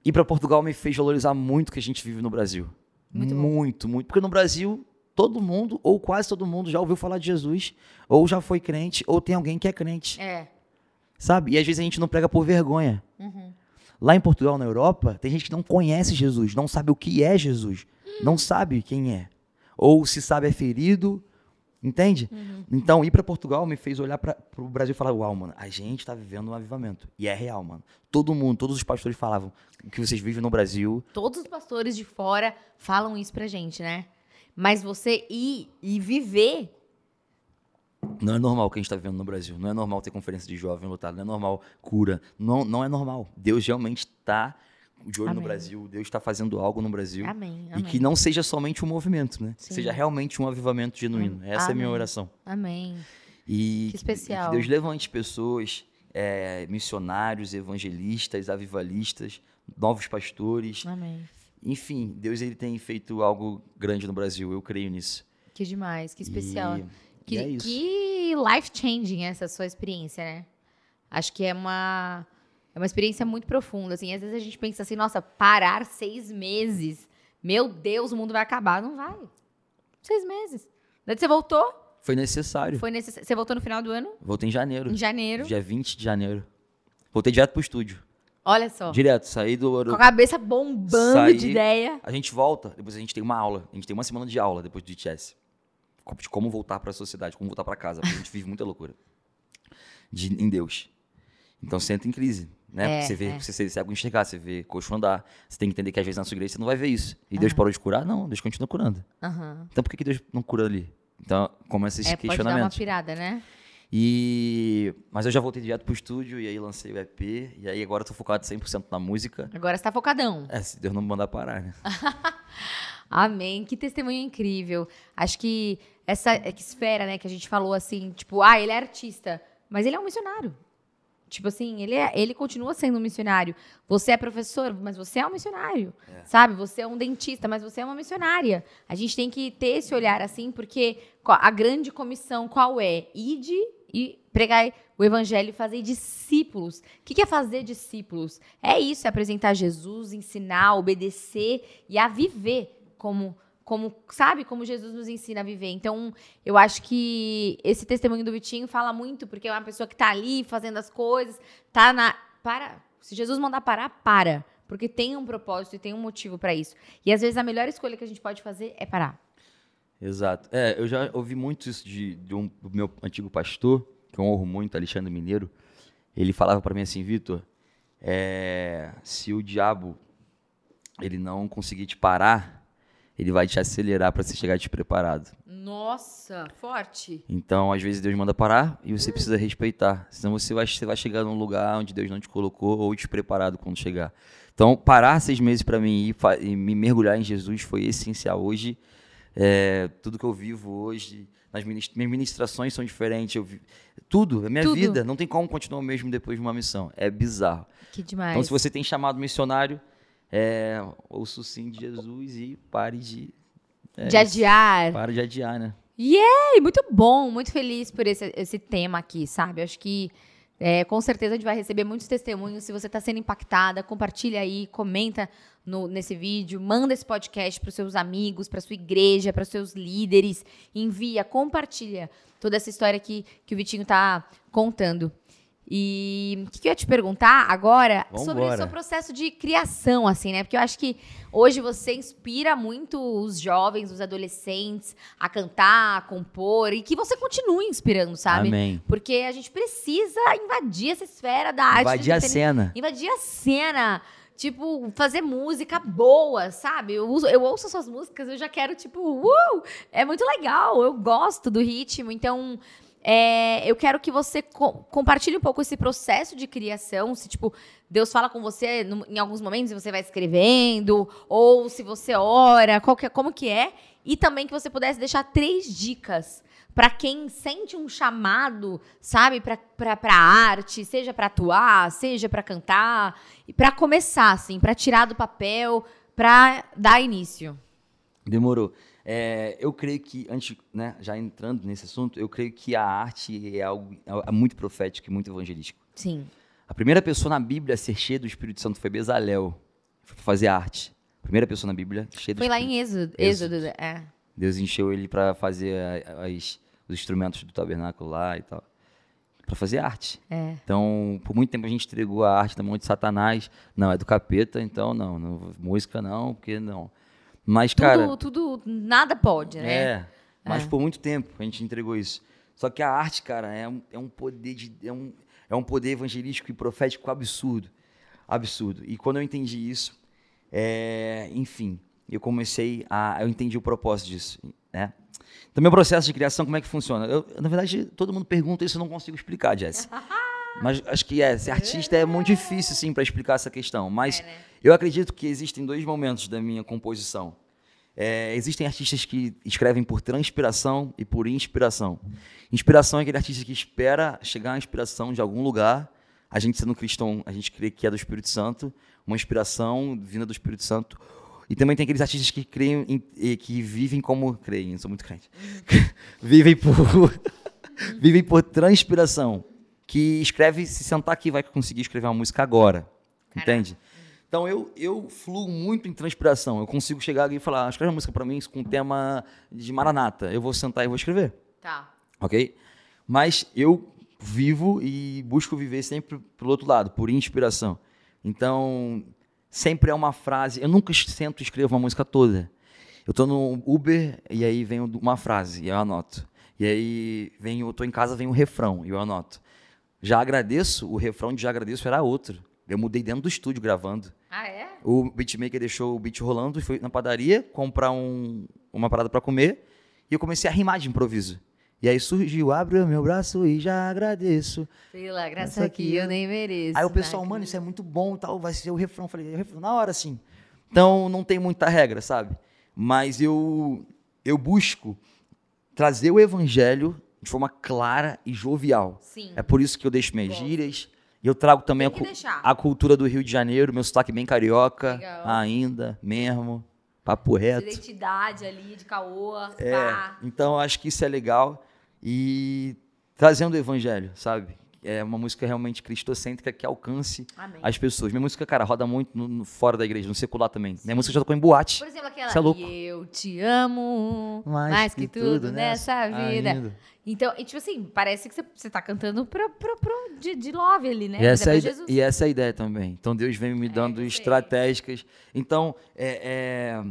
ir para Portugal me fez valorizar muito o que a gente vive no Brasil. Muito muito, muito. Porque no Brasil, todo mundo, ou quase todo mundo, já ouviu falar de Jesus, ou já foi crente, ou tem alguém que é crente. É. Sabe? E às vezes a gente não prega por vergonha. Uhum. Lá em Portugal, na Europa, tem gente que não conhece Jesus, não sabe o que é Jesus, não sabe quem é. Ou se sabe é ferido, entende? Então, ir para Portugal me fez olhar para o Brasil e falar: Uau, mano, a gente tá vivendo um avivamento. E é real, mano. Todo mundo, todos os pastores falavam: O que vocês vivem no Brasil Todos os pastores de fora falam isso pra gente, né? Mas você ir e viver. não é normal o que a gente tá vivendo no Brasil. Não é normal ter conferência de jovem lotado, não é normal cura. Não, não é normal. Deus realmente tá de olho no Amém. Brasil, Deus está fazendo algo no Brasil. Amém. E Amém. que não seja somente um movimento, né? Sim. Seja realmente um avivamento genuíno. Essa é a minha oração. Amém. E Que especial. e que Deus levante pessoas, é, missionários, evangelistas, avivalistas, novos pastores. Amém. Enfim, Deus ele tem feito algo grande no Brasil. Eu creio nisso. Que demais, que especial. E, Que, e é que life-changing essa sua experiência, né? Acho que é uma, é uma experiência muito profunda, assim. Às vezes a gente pensa assim, nossa, parar seis meses. Meu Deus, o mundo vai acabar. Não vai. Seis meses. Daí você voltou, Foi necessário. foi necess... você voltou no final do ano, Voltei em janeiro. em janeiro. Dia 20 de janeiro. Voltei direto pro estúdio. Olha só. Direto, saí do. Com a cabeça bombando Saí- de ideia. A gente volta, depois a gente tem uma aula. A gente tem uma semana de aula depois do DTS. De como voltar para a sociedade, como voltar para casa. Porque a gente vive muita loucura. De, em Deus. Então você entra em crise. Né? É, você vê, é. você, enxergar, você vê coxo andar. Você tem que entender que às vezes na sua igreja você não vai ver isso. E Deus parou de curar? Não, Deus continua curando. Aham. Então por que, que Deus não cura ali? Então começa esse É, pode dar uma pirada, né? E... Mas eu já voltei direto pro estúdio e aí lancei o EP. E aí agora eu tô focado 100% na música. Agora você tá focadão. É, se Deus não me mandar parar, né? Amém. Que testemunho incrível. Acho que essa esfera, né, que a gente falou assim, tipo, ah, ele é artista, mas ele é um missionário. Tipo assim, ele, é, ele continua sendo um missionário. Você é professor, mas você é um missionário. Sabe? Você é um dentista, mas você é uma missionária. A gente tem que ter esse olhar assim, porque a grande comissão qual é? Ide e pregar o evangelho e fazer discípulos. O que que é fazer discípulos? É isso, é apresentar Jesus, ensinar, obedecer e a viver como, como sabe, como Jesus nos ensina a viver. Então, eu acho que esse testemunho do Vitinho fala muito, porque é uma pessoa que tá ali fazendo as coisas, tá na. Para. Se Jesus mandar parar, para. Porque tem um propósito e tem um motivo para isso. E às vezes a melhor escolha que a gente pode fazer é parar. Exato. É, eu já ouvi muito isso de, de um do meu antigo pastor, que eu honro muito, Alexandre Mineiro. Ele falava para mim assim, Vitor, é, se o diabo ele não conseguir te parar, ele vai te acelerar para você chegar despreparado. Nossa, forte. Então, às vezes Deus manda parar e você precisa respeitar. Senão você vai, você vai chegar num lugar onde Deus não te colocou ou despreparado quando chegar. Então, parar seis meses para mim e, e, me mergulhar em Jesus foi essencial. Hoje, é, tudo que eu vivo hoje, nas minhas ministrações são diferentes. Eu, tudo, é minha Tudo. vida. Não tem como continuar o mesmo depois de uma missão. É bizarro. Que demais. Então, se você tem chamado missionário, é, ouça o sim de Jesus e pare de. é de adiar. Pare de adiar, né? Yay! Muito bom, muito feliz por esse, esse tema aqui, sabe? Acho que é, com certeza a gente vai receber muitos testemunhos. Se você está sendo impactada, compartilha aí, comenta no- nesse vídeo, manda esse podcast para os seus amigos, para sua igreja, para os seus líderes, envia, compartilha toda essa história que, que o Vitinho tá contando. E o que, que eu ia te perguntar agora sobre o seu processo de criação, assim, né? Porque eu acho que hoje você inspira muito os jovens, os adolescentes a cantar, a compor, e que você continue inspirando, sabe? Amém. Porque a gente precisa invadir essa esfera da arte. Invadir a cena. Invadir a cena. Tipo, fazer música boa, sabe? Eu, uso- eu ouço suas músicas, eu já quero, tipo, uh! É muito legal, eu gosto do ritmo. Então, é, eu quero que você co- compartilhe um pouco esse processo de criação. Se, tipo, Deus fala com você no- em alguns momentos e você vai escrevendo, ou se você ora, que é- como que é. E também que você pudesse deixar três dicas para quem sente um chamado, sabe, para para arte, seja para atuar, seja para cantar, e para começar assim, para tirar do papel, para dar início. Demorou. É, eu creio que, antes, né, já entrando nesse assunto, eu creio que a arte é algo é muito profético e muito evangelístico. Sim. A primeira pessoa na Bíblia a ser cheia do Espírito Santo foi Bezalel, foi fazer arte. Primeira pessoa na Bíblia cheia do Foi lá Espírito em Êxodo, Êxodo. Êxodo, é. Deus encheu ele para fazer a- as- os instrumentos do tabernáculo lá e tal. Para fazer arte. É. Então, por muito tempo a gente entregou a arte na mão de Satanás. Não, é do capeta, então não. não música não, porque não. Mas, cara. Tudo, tudo, nada pode, né? É, mas É. por muito tempo a gente entregou isso. Só que a arte, cara, é um, é um poder de. É um, é um poder evangelístico e profético absurdo. Absurdo. E quando eu entendi isso, é, enfim, eu comecei a. Eu entendi o propósito disso. Né? Então, meu processo de criação, como é que funciona? Eu, na verdade, todo mundo pergunta isso, eu não consigo explicar, Jess. Mas acho que é, ser artista é muito difícil, sim, para explicar essa questão. Mas É, né? Eu acredito que existem dois momentos da minha composição. É, existem artistas que escrevem por transpiração e por inspiração. Inspiração é aquele artista que espera chegar à inspiração de algum lugar. A gente, sendo cristão, a gente crê que é do Espírito Santo, uma inspiração vinda do Espírito Santo. E também tem aqueles artistas que creem em- que vivem como creem, sou muito crente. vivem por vivem por transpiração, que escreve se sentar aqui vai conseguir escrever uma música agora. Entende? Então eu, eu fluo muito em transpiração. Eu consigo chegar aqui e falar, "Ah, escreve uma música pra mim com tema de Maranata. Eu vou sentar e vou escrever, Tá. ok? Mas eu vivo e busco viver sempre pelo outro lado, por inspiração. Então, sempre é uma frase. Eu nunca sento e escrevo uma música toda. Eu tô no Uber e aí vem uma frase e eu anoto. E aí vem, eu tô em casa, vem um refrão e eu anoto. Já agradeço, o refrão de já agradeço era outro. Eu mudei dentro do estúdio gravando. Ah, é? O beatmaker deixou o beat rolando e foi na padaria comprar um- uma parada pra comer e eu comecei a rimar de improviso. E aí surgiu, abre o meu braço e já agradeço. Pela graça Essa que aqui eu nem mereço. Aí o pessoal, né? mano, isso é muito bom e tal, vai ser o refrão. Eu Falei, é o refrão, na hora sim. Então não tem muita regra, sabe? Mas eu, eu busco trazer o evangelho de forma clara e jovial. Sim. É por isso que eu deixo minhas Bom. gírias. E eu trago também a, cu- deixar. a cultura do Rio de Janeiro, meu sotaque bem carioca, Legal. ainda, mesmo, papo reto. Identidade ali, de caoa, É, pá. então eu acho que isso é legal. E trazendo o evangelho, sabe? É uma música realmente cristocêntrica que alcance Amém. as pessoas. Minha música, cara, roda muito no- no- fora da igreja, no secular também. Minha música já tocou em boate. Por exemplo, aquela Cê é louco. Eu te amo mais, que, tudo nessa vida. ainda. Então, e tipo assim, parece que você, você tá cantando pro, pro, pro, de, de love ali, né? E essa, é é Jesus. e essa é a ideia também. Então Deus vem me dando gostei. estratégicas. Então, é, é,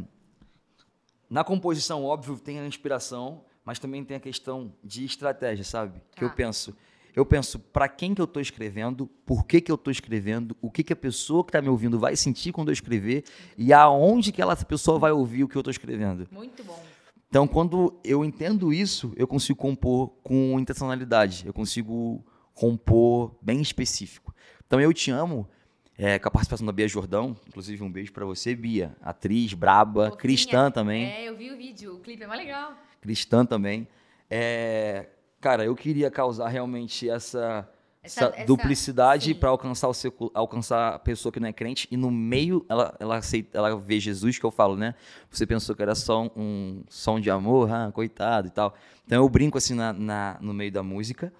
na composição, óbvio, tem a inspiração, mas também tem a questão de estratégia, sabe? Que eu Tá. penso. Eu penso para quem que eu estou escrevendo, por que que eu estou escrevendo, o que que a pessoa que está me ouvindo vai sentir quando eu escrever e aonde que ela, essa pessoa vai ouvir o que eu estou escrevendo. Muito bom. Então, quando eu entendo isso, eu consigo compor com intencionalidade. Eu consigo compor bem específico. Então, Eu Te Amo, é, com a participação da Bia Jordão, inclusive um beijo para você, Bia, atriz, braba, cristã também. É, eu vi o vídeo, o clipe é mais legal. Cristã também. É, cara, eu queria causar realmente essa, Essa- essa, duplicidade para alcançar, o secu- alcançar a pessoa que não é crente e no meio ela, ela, aceita, ela vê Jesus, que eu falo, né? Você pensou que era só um, um som de amor, ah, coitado e tal. Então eu brinco assim na, na- no meio da música,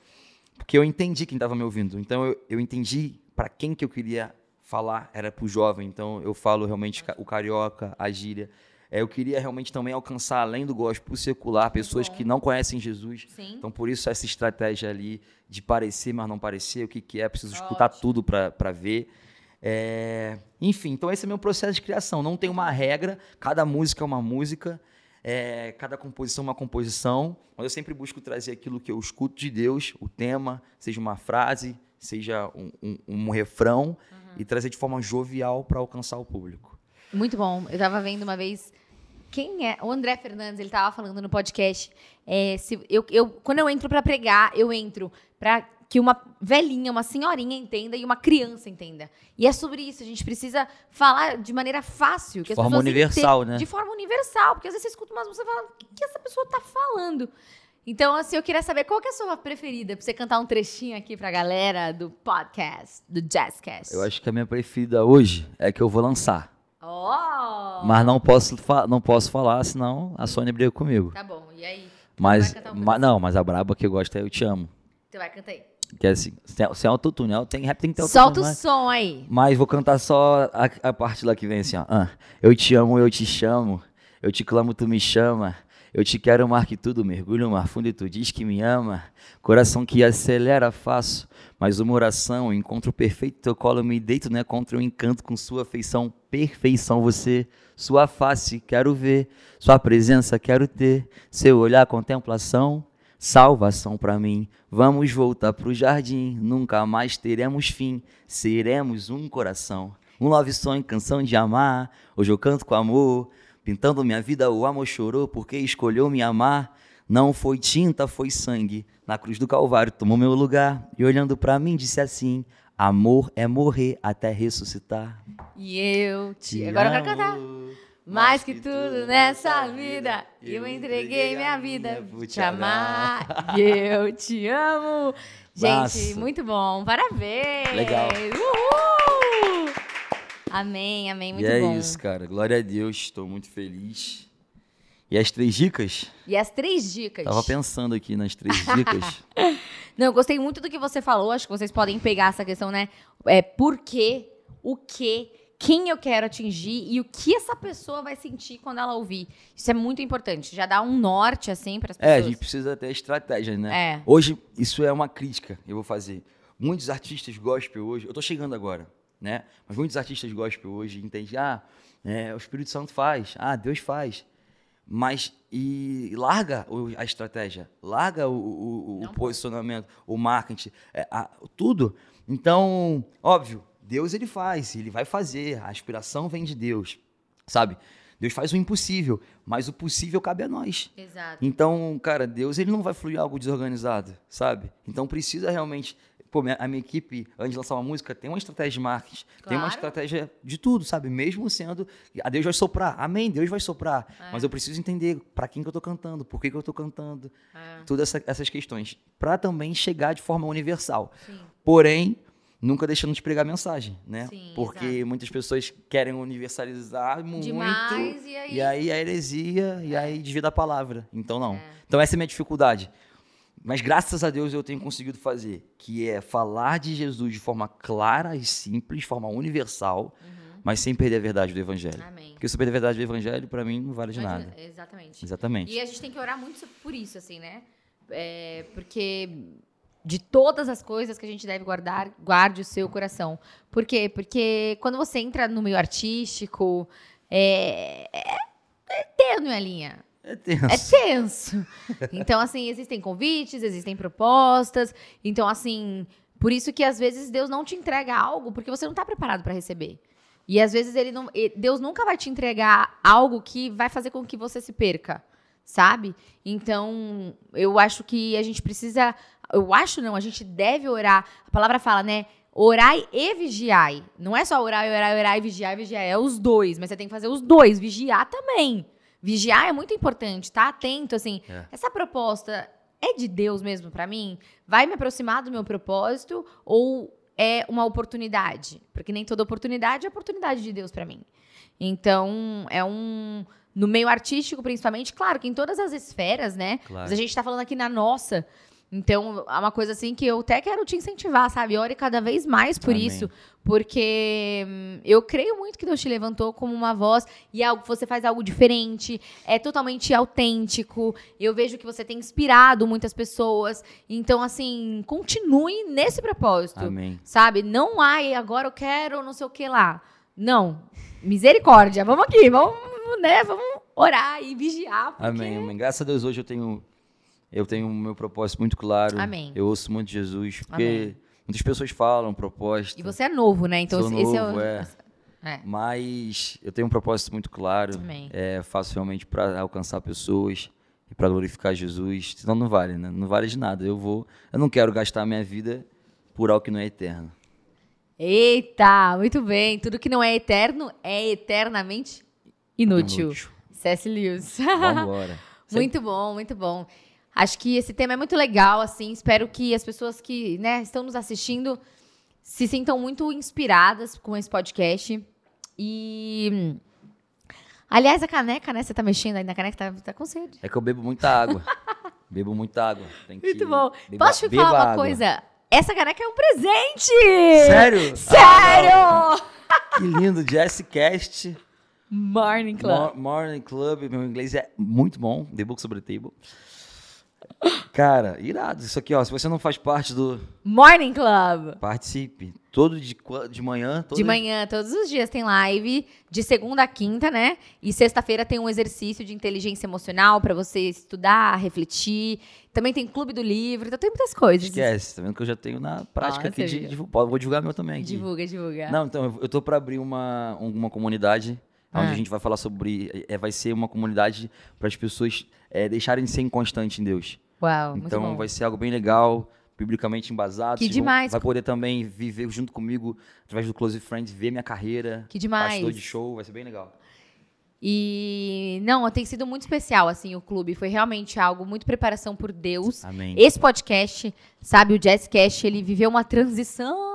porque eu entendi quem estava me ouvindo. Então eu, eu entendi para quem que eu queria falar, era pro jovem. Então eu falo realmente o carioca, a gíria. É, eu queria realmente também alcançar, além do gospel secular, pessoas que não conhecem Jesus. Sim. Então, por isso, essa estratégia ali de parecer, mas não parecer, o que, que é, preciso escutar Ótimo. tudo para ver. É, Enfim, então esse é meu processo de criação. Não tem uma regra, cada música é uma música, é, cada composição é uma composição, mas eu sempre busco trazer aquilo que eu escuto de Deus, o tema, seja uma frase, seja um, um- um refrão, Uhum. e trazer de forma jovial para alcançar o público. Muito bom. Eu tava vendo uma vez. Quem é? O André Fernandes, ele tava falando no podcast. é, se eu, eu, quando eu entro pra pregar, eu entro pra que uma velhinha, uma senhorinha entenda e uma criança entenda. E é sobre isso. A gente precisa falar de maneira fácil. De forma universal, entendam- né? De forma universal. Porque às vezes você escuta umas músicas e fala, o que, que essa pessoa tá falando? Então, assim, eu queria saber qual que é a sua preferida, pra você cantar um trechinho aqui pra galera do podcast, do Jazzcast. Eu acho que a minha preferida hoje é que eu vou lançar. Oh! Mas não posso, não posso falar, senão a Sônia briga comigo. Tá bom, e aí? Mas, um ma- não, mas a braba que eu gosto é Eu Te Amo. Você vai cantar aí. Que é assim, sem, sem autotune, né? tem rap tem que ter Solta autotune. o mas, som aí. mas vou cantar só a, a parte lá que vem assim, ó. Ah, eu te amo, eu te chamo, eu te clamo, tu me chama. Eu te quero mais que tudo, mergulho mar fundo e tu diz que me ama. Coração que acelera, faço, mas uma oração, encontro perfeito, teu colo me deito, né? Contra o encanto com sua afeição, perfeição você, sua face quero ver, sua presença quero ter, seu olhar contemplação, salvação pra mim. Vamos voltar pro jardim, nunca mais teremos fim, seremos um coração. Um love song, canção de amar, hoje eu canto com amor, pintando minha vida o amor chorou porque escolheu me amar. Não foi tinta, foi sangue. Na cruz do Calvário tomou meu lugar e olhando pra mim disse assim: Amor é morrer até ressuscitar. E eu te. Agora eu quero cantar. Mais que tudo nessa vida, eu entreguei minha vida por te amar. E eu te amo. Gente, Massa. muito bom. Parabéns. Legal. Uhul. Amém, amém. Muito e é bom. isso, cara. Glória a Deus, estou muito feliz. E as três dicas? E as três dicas. Tava pensando aqui nas três dicas. Não, eu gostei muito do que você falou. Acho que vocês podem pegar essa questão, né? É por quê, o que, quem eu quero atingir e o que essa pessoa vai sentir quando ela ouvir. Isso é muito importante. Já dá um norte, assim, para as é, a pessoas. gente precisa ter estratégia, né? É. Hoje, isso é uma crítica eu vou fazer. Muitos artistas gospel hoje, eu tô chegando agora, né? Mas muitos artistas gospel hoje entendem, ah, é, o Espírito Santo faz, ah, Deus faz. Mas, e larga a estratégia, larga o, o- o posicionamento, o marketing, é, a- tudo. Então, óbvio, Deus ele faz, ele vai fazer, a inspiração vem de Deus, sabe? Deus faz o impossível, mas o possível cabe a nós. Exato. Então, cara, Deus ele não vai fluir algo desorganizado, sabe? Então precisa realmente. Pô, minha- a minha equipe, antes de lançar uma música, tem uma estratégia de marketing, tem uma Claro. estratégia de tudo, sabe? Mesmo sendo. A Deus vai soprar. Amém, Deus vai soprar. É. Mas eu preciso entender para quem que eu tô cantando, por que, que eu tô cantando, É, todas essa- essas questões. Para também chegar de forma universal. sim. Porém, nunca deixando de pregar mensagem, né? Sim, Porque exato. muitas pessoas querem universalizar muito. Demais, e aí- E aí a heresia, e aí desvia da palavra. Então, não. É. Então, essa é a minha dificuldade. Mas graças a Deus eu tenho conseguido fazer, que é falar de Jesus de forma clara e simples, de forma universal, mas sem perder a verdade do Evangelho. Uhum. Amém. Porque se perder a verdade do Evangelho, para mim, não vale de nada. Exatamente. Exatamente. E a gente tem que orar muito por isso, assim, né? É, porque de todas as coisas que a gente deve guardar, guarde o seu coração. Por quê? Porque quando você entra no meio artístico, é, é, é tênue a linha. É tenso. É tenso. Então, assim, existem convites, existem propostas. Então, assim, por isso que às vezes Deus não te entrega algo porque você não está preparado para receber. E às vezes ele não, Deus nunca vai te entregar algo que vai fazer com que você se perca, sabe? Então, eu acho que a gente precisa, eu acho não, a gente deve orar. A palavra fala, né? Orai e vigiai. Não é só orar, orar, orar e vigiar, vigiar, é os dois, mas você tem que fazer os dois, vigiar também. Vigiar é muito importante, tá atento assim. É. Essa proposta é de Deus mesmo para mim? Vai me aproximar do meu propósito ou é uma oportunidade, porque nem toda oportunidade é oportunidade de Deus para mim. Então, é um no meio artístico, principalmente, claro que em todas as esferas, né? Claro. Mas a gente está falando aqui na nossa. Então, é uma coisa assim que eu até quero te incentivar, sabe? Ore cada vez mais por Amém. isso, porque hum, eu creio muito que Deus te levantou como uma voz e algo você faz algo diferente, é totalmente autêntico. Eu vejo que você tem inspirado muitas pessoas. Então, assim, continue nesse propósito. Amém. Sabe? Não ai, agora eu quero não sei o que lá. Não. Misericórdia. Vamos aqui, vamos, né? Vamos orar e vigiar. Porque... Amém. Amém. Graças a Deus hoje eu tenho eu tenho o meu propósito muito claro. Amém. Eu ouço muito Jesus, porque Amém. muitas pessoas falam propósito. E você é novo, né? Então Sou esse novo, é, o... é. é. Mas eu tenho um propósito muito claro. Amém. É, faço realmente para alcançar pessoas e para glorificar Jesus. Senão não vale, né? Não vale de nada. Eu vou, eu não quero gastar a minha vida por algo que não é eterno. Eita, muito bem. Tudo que não é eterno é eternamente inútil. inútil. C.S. Lewis. Vamos embora. muito bom, muito bom. Acho que esse tema é muito legal, assim. Espero que as pessoas que né, estão nos assistindo se sintam muito inspiradas com esse podcast. E. Aliás, a caneca, né? Você tá mexendo aí na caneca, tá, tá com sede. É que eu bebo muita água. bebo muita água. Tem que muito bom. Beba, Posso te falar uma água. coisa? Essa caneca é um presente! Sério? Sério! Ah, que lindo, Jessicast. Morning Club. Morning Club, meu inglês é muito bom. The Book Sobre Table. Cara, irado. Isso aqui, ó. Se você não faz parte do. Morning Club. Participe. Todo de, de manhã. Todo de manhã, todos os dias tem live. De segunda a quinta, né? E sexta-feira tem um exercício de inteligência emocional para você estudar, refletir. Também tem clube do livro. Então tem muitas coisas. Esquece. Tá vendo que eu já tenho na prática aqui de, de, Vou divulgar meu também aqui. Divulga, divulga. Não, então eu tô para abrir uma, uma comunidade. Ah. Onde a gente vai falar sobre. É, vai ser uma comunidade para as pessoas é, deixarem de ser inconstantes em Deus. Uau, então vai ser algo bem legal, biblicamente embasado. Que demais. Vai poder também viver junto comigo, através do Close Friends, ver minha carreira. Que demais. Pastor de show, vai ser bem legal. E não, tem sido muito especial assim o clube, foi realmente algo muito preparação por Deus. Amém. Esse podcast, sabe, o Jazzcast, ele viveu uma transição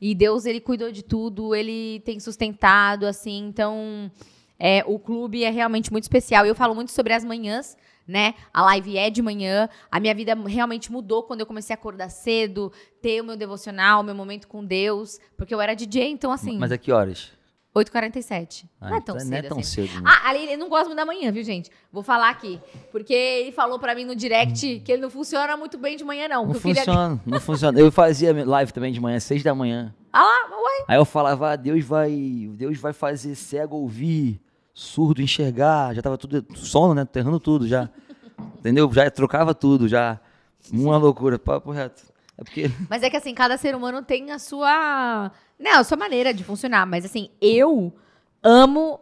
e Deus ele cuidou de tudo, ele tem sustentado assim, então é, o clube é realmente muito especial. Eu falo muito sobre as manhãs né? A live é de manhã. A minha vida realmente mudou quando eu comecei a acordar cedo, ter o meu devocional, o meu momento com Deus, porque eu era DJ, então assim. Mas a que horas? 8h47. Ah, não é tão então cedo. Não é tão assim. cedo. Né? Ah, ali ele não gosta muito da manhã, viu, gente? Vou falar aqui. Porque ele falou pra mim no direct que ele não funciona muito bem de manhã, não. Não funciona, filho... não funciona. Eu fazia live também de manhã, 6 da manhã. Ah lá, uai. Aí eu falava, ah, Deus vai, Deus vai fazer cego ouvir, surdo enxergar. Já tava tudo sono, né? Terrando tudo já. Entendeu? Já trocava tudo, já. Uma loucura, papo reto. É porque... Mas é que assim, cada ser humano tem a sua. Não, a sua maneira de funcionar. Mas assim, eu amo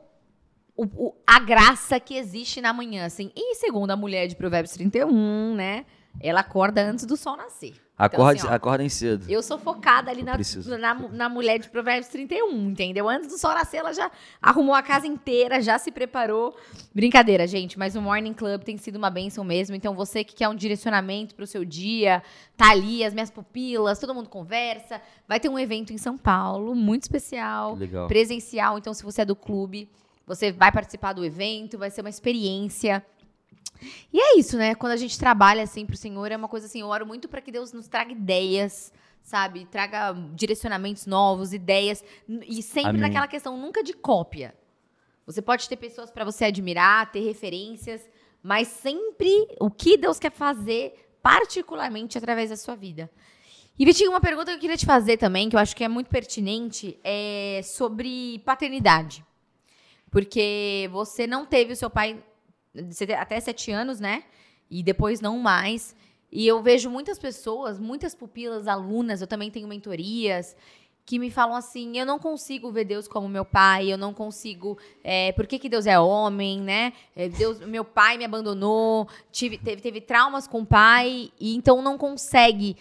o, o, a graça que existe na manhã, assim. E segundo a mulher de Provérbios 31, né? Ela acorda antes do sol nascer. Acorde, então, assim, ó, acordem cedo. Eu sou focada ali na, na, na, mulher de Provérbios 31, entendeu? Antes do sol nascer, ela já arrumou a casa inteira, já se preparou. Brincadeira, gente, mas o Morning Club tem sido uma benção mesmo. Então, você que quer um direcionamento para o seu dia, tá ali, as minhas pupilas, todo mundo conversa. Vai ter um evento em São Paulo, muito especial, Legal. presencial. Então, se você é do clube, você vai participar do evento, vai ser uma experiência e é isso, né? Quando a gente trabalha assim pro Senhor, é uma coisa assim, eu oro muito para que Deus nos traga ideias, sabe? Traga direcionamentos novos, ideias e sempre Amém. naquela questão nunca de cópia. Você pode ter pessoas para você admirar, ter referências, mas sempre o que Deus quer fazer particularmente através da sua vida. E Vitinho, uma pergunta que eu queria te fazer também, que eu acho que é muito pertinente, é sobre paternidade. Porque você não teve o seu pai até sete anos, né? E depois não mais. E eu vejo muitas pessoas, muitas pupilas, alunas, eu também tenho mentorias, que me falam assim: eu não consigo ver Deus como meu pai, eu não consigo. É, por que, que Deus é homem, né? É, Deus, meu pai me abandonou, tive, teve, teve traumas com o pai, e então não consegue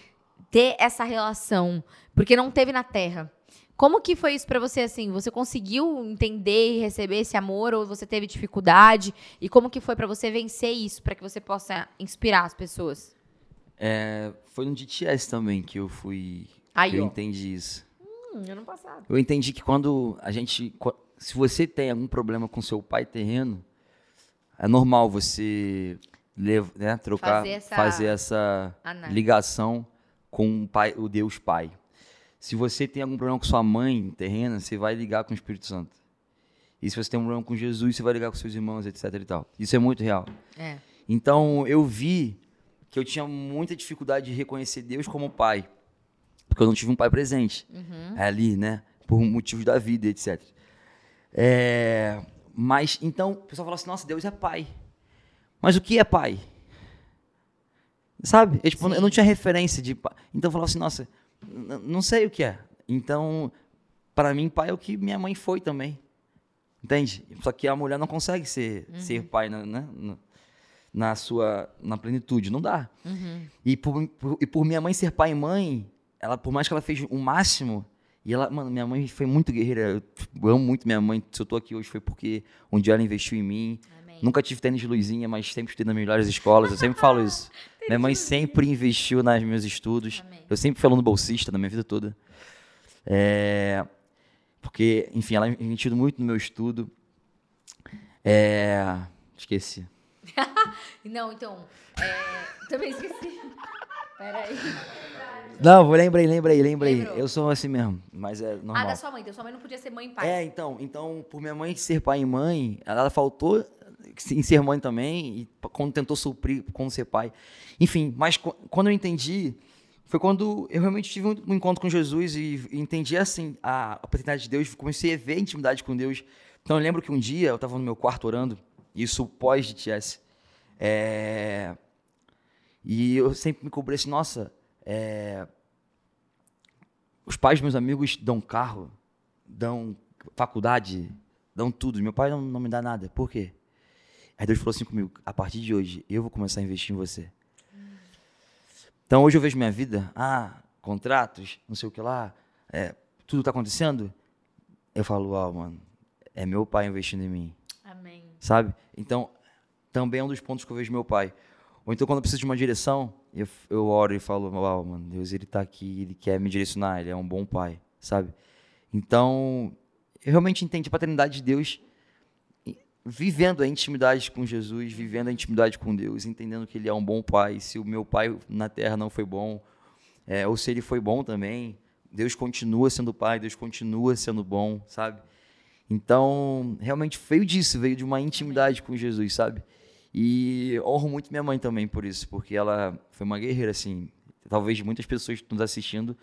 ter essa relação, porque não teve na terra. Como que foi isso para você assim? Você conseguiu entender e receber esse amor ou você teve dificuldade? E como que foi para você vencer isso para que você possa inspirar as pessoas? É, foi no DTS também que eu fui Aí, que eu ó. entendi isso. Hum, ano passado. Eu entendi que quando a gente. Se você tem algum problema com seu pai terreno, é normal você lev- né, trocar, Fazer essa fazer essa ligação com o, pai, o Deus Pai. Se você tem algum problema com sua mãe terrena, você vai ligar com o Espírito Santo. E se você tem um problema com Jesus, você vai ligar com seus irmãos, etc. E tal. Isso é muito real. É. Então eu vi que eu tinha muita dificuldade de reconhecer Deus como pai. Porque eu não tive um pai presente ali, né? Por motivos da vida, etc. É, mas então o pessoal fala assim: nossa, Deus é pai. Mas o que é pai? Sabe? Eu, tipo, eu não tinha referência de pai. Então eu falava assim: nossa, não sei o que é. Então, para mim, pai é o que minha mãe foi também. Entende? Só que a mulher não consegue ser, ser pai na, né? na, na sua na plenitude, não dá. E, por, por- e por minha mãe ser pai e mãe, ela por mais que ela fez o máximo, e ela, mano, minha mãe foi muito guerreira. Eu amo muito minha mãe. Se eu tô aqui hoje foi porque um dia ela investiu em mim. Amém. Nunca tive tênis de luzinha, mas sempre estudei nas melhores escolas. Eu sempre falo isso. minha mãe sempre investiu nos meus estudos. Amém. Eu sempre fui aluno bolsista na minha vida toda. É, porque, enfim, ela investiu muito no meu estudo. É, esqueci. Não, então. é, Também esqueci. Peraí. Não, vou- lembrei, lembrei, lembrei. Lembrou. Eu sou assim mesmo, mas é Ah, normal. da sua mãe. Da sua mãe não podia ser mãe e pai. É, então, então, por minha mãe ser pai e mãe, ela faltou em ser mãe também, e quando tentou suprir como ser pai. Enfim, mas qu- quando eu entendi, foi quando eu realmente tive um, encontro com Jesus e, entendi assim a, paternidade de Deus, comecei a ver a intimidade com Deus. Então eu lembro que um dia eu estava no meu quarto orando, isso pós de TS, é, e eu sempre me cobrei assim, nossa, é, os pais dos meus amigos dão carro, dão faculdade, dão tudo. Meu pai não, não me dá nada. Por quê? Aí Deus falou assim comigo: a partir de hoje, eu vou começar a investir em você. Então hoje eu vejo minha vida, ah, contratos, não sei o que lá, é, tudo tá acontecendo. Eu falo, uau, mano, é meu pai investindo em mim Amém. sabe? Então, também é um dos pontos que eu vejo meu pai. Ou então, quando eu preciso de uma direção, eu, eu oro e falo, uau, mano, Deus, ele tá aqui, ele quer me direcionar, ele é um bom pai, sabe? Então, eu realmente entendo a paternidade de Deus vivendo a intimidade com Jesus, vivendo a intimidade com Deus, entendendo que ele é um bom pai. Se o meu pai na terra não foi bom, é, ou se ele foi bom também, Deus continua sendo pai, Deus continua sendo bom, sabe? Então, realmente veio disso, veio de uma intimidade com Jesus, sabe? E honro muito minha mãe também por isso, porque ela foi uma guerreira, assim. Talvez muitas pessoas nos assistindo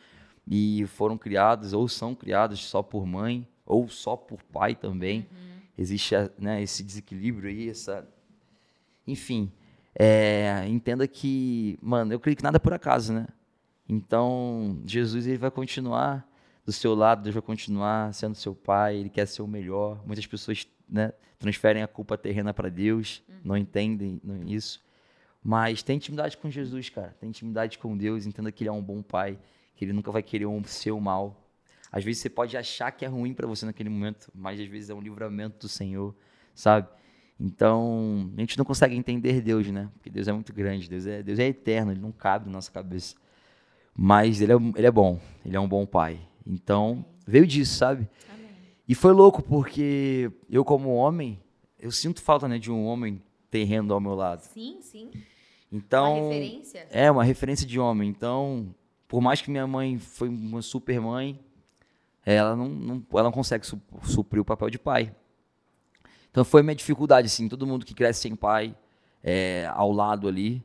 e foram criadas ou são criadas só por mãe ou só por pai também. Existe né, esse desequilíbrio aí, essa. Enfim, é, entenda que, mano, eu creio que nada é por acaso, né? Então, Jesus ele vai continuar do seu lado, Deus vai continuar sendo seu pai, ele quer ser o melhor. Muitas pessoas né, transferem a culpa terrena para Deus, não entendem isso. Mas tem intimidade com Jesus, cara. Tem intimidade com Deus, entenda que ele é um bom pai, que ele nunca vai querer um seu mal. Às vezes você pode achar que é ruim para você naquele momento, mas às vezes é um livramento do Senhor, sabe? Então, a gente não consegue entender Deus, né? Porque Deus é muito grande, Deus é, Deus é eterno, ele não cabe na nossa cabeça. Mas ele é, ele é bom, ele é um bom pai. Então, veio disso, sabe? Amém. E foi louco, porque eu, como homem, eu sinto falta né, de um homem terreno ao meu lado. Sim, sim. Então, Uma referência. é uma referência de homem. Então, por mais que minha mãe foi uma super mãe, ela não, não- ela não consegue su- suprir o papel de pai. Então foi minha dificuldade, assim, todo mundo que cresce sem pai, é, ao lado ali,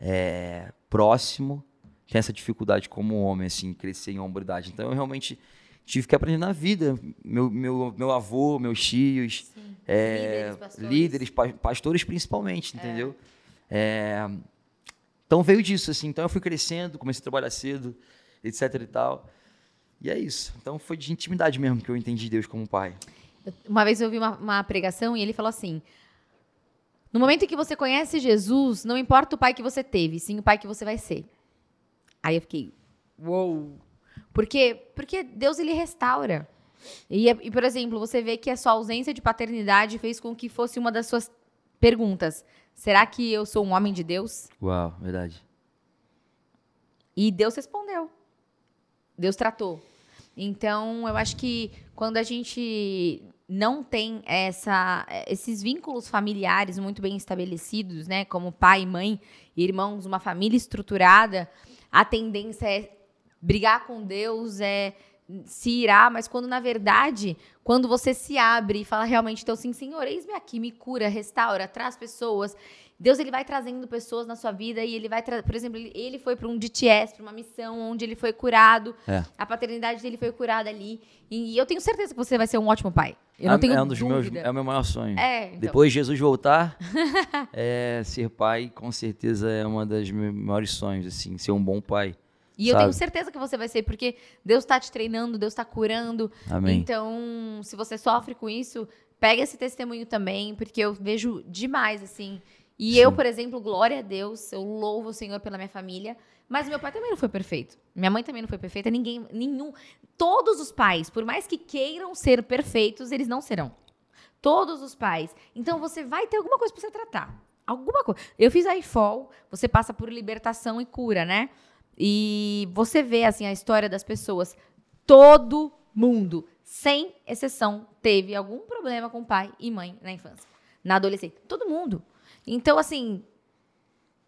é, próximo, tem essa dificuldade como homem, assim, crescer em hombridade. Então eu realmente tive que aprender na vida. Meu, meu, meu avô, meus tios, é, Líderes, pastores. líderes, pa- pastores principalmente, entendeu? É, então veio disso, assim. Então eu fui crescendo, comecei a trabalhar cedo, etc e tal. E é isso. Então foi de intimidade mesmo que eu entendi Deus como pai. Uma vez eu ouvi uma, uma pregação e ele falou assim: No momento em que você conhece Jesus, não importa o pai que você teve, sim o pai que você vai ser. Aí eu fiquei, uou. Por quê? Porque Deus ele restaura. E, e, por exemplo, você vê que a sua ausência de paternidade fez com que fosse uma das suas perguntas. Será que eu sou um homem de Deus? Uau, verdade. E Deus respondeu. Deus tratou. Então, eu acho que quando a gente não tem essa, esses vínculos familiares muito bem estabelecidos, né, como pai, mãe, irmãos, uma família estruturada, a tendência é brigar com Deus, é se irar, mas quando na verdade, quando você se abre e fala realmente, então sim, Senhor, eis-me aqui, me cura, restaura, traz pessoas. Deus ele vai trazendo pessoas na sua vida e ele vai, por exemplo, ele, foi para um DTS, para uma missão onde ele foi curado, É. a paternidade dele foi curada ali. E eu tenho certeza que você vai ser um ótimo pai. Eu não é, tenho é um dos meus, dúvida. é o meu maior sonho. É, então. Depois de Jesus voltar, é, ser pai, com certeza é uma das meus maiores sonhos, assim, ser um bom pai. E eu sabe? tenho certeza que você vai ser, porque Deus está te treinando, Deus está curando. Amém. Então, se você sofre com isso, pega esse testemunho também, porque eu vejo demais, assim. E Sim. eu, por exemplo, glória a Deus, eu louvo o Senhor pela minha família. Mas meu pai também não foi perfeito. Minha mãe também não foi perfeita. Ninguém, nenhum. Todos os pais, por mais que queiram ser perfeitos, eles não serão. Todos os pais. Então você vai ter alguma coisa pra você tratar. Alguma coisa. Eu fiz a IFOL, você passa por libertação e cura, né? E você vê, assim, a história das pessoas. Todo mundo, sem exceção, teve algum problema com pai e mãe na infância. Na adolescência. Todo mundo. Então, assim,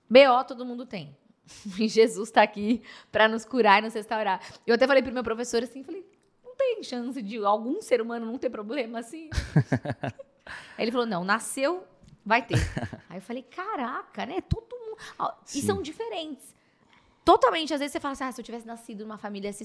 BO todo mundo tem. E Jesus tá aqui pra nos curar e nos restaurar. Eu até falei pro meu professor assim, falei, não tem chance de algum ser humano não ter problema assim? Aí ele falou, não, nasceu, vai ter. Aí eu falei, caraca, né? Todo mundo. E Sim. são diferentes. Totalmente. Às vezes você fala assim, ah, se eu tivesse nascido numa família assim,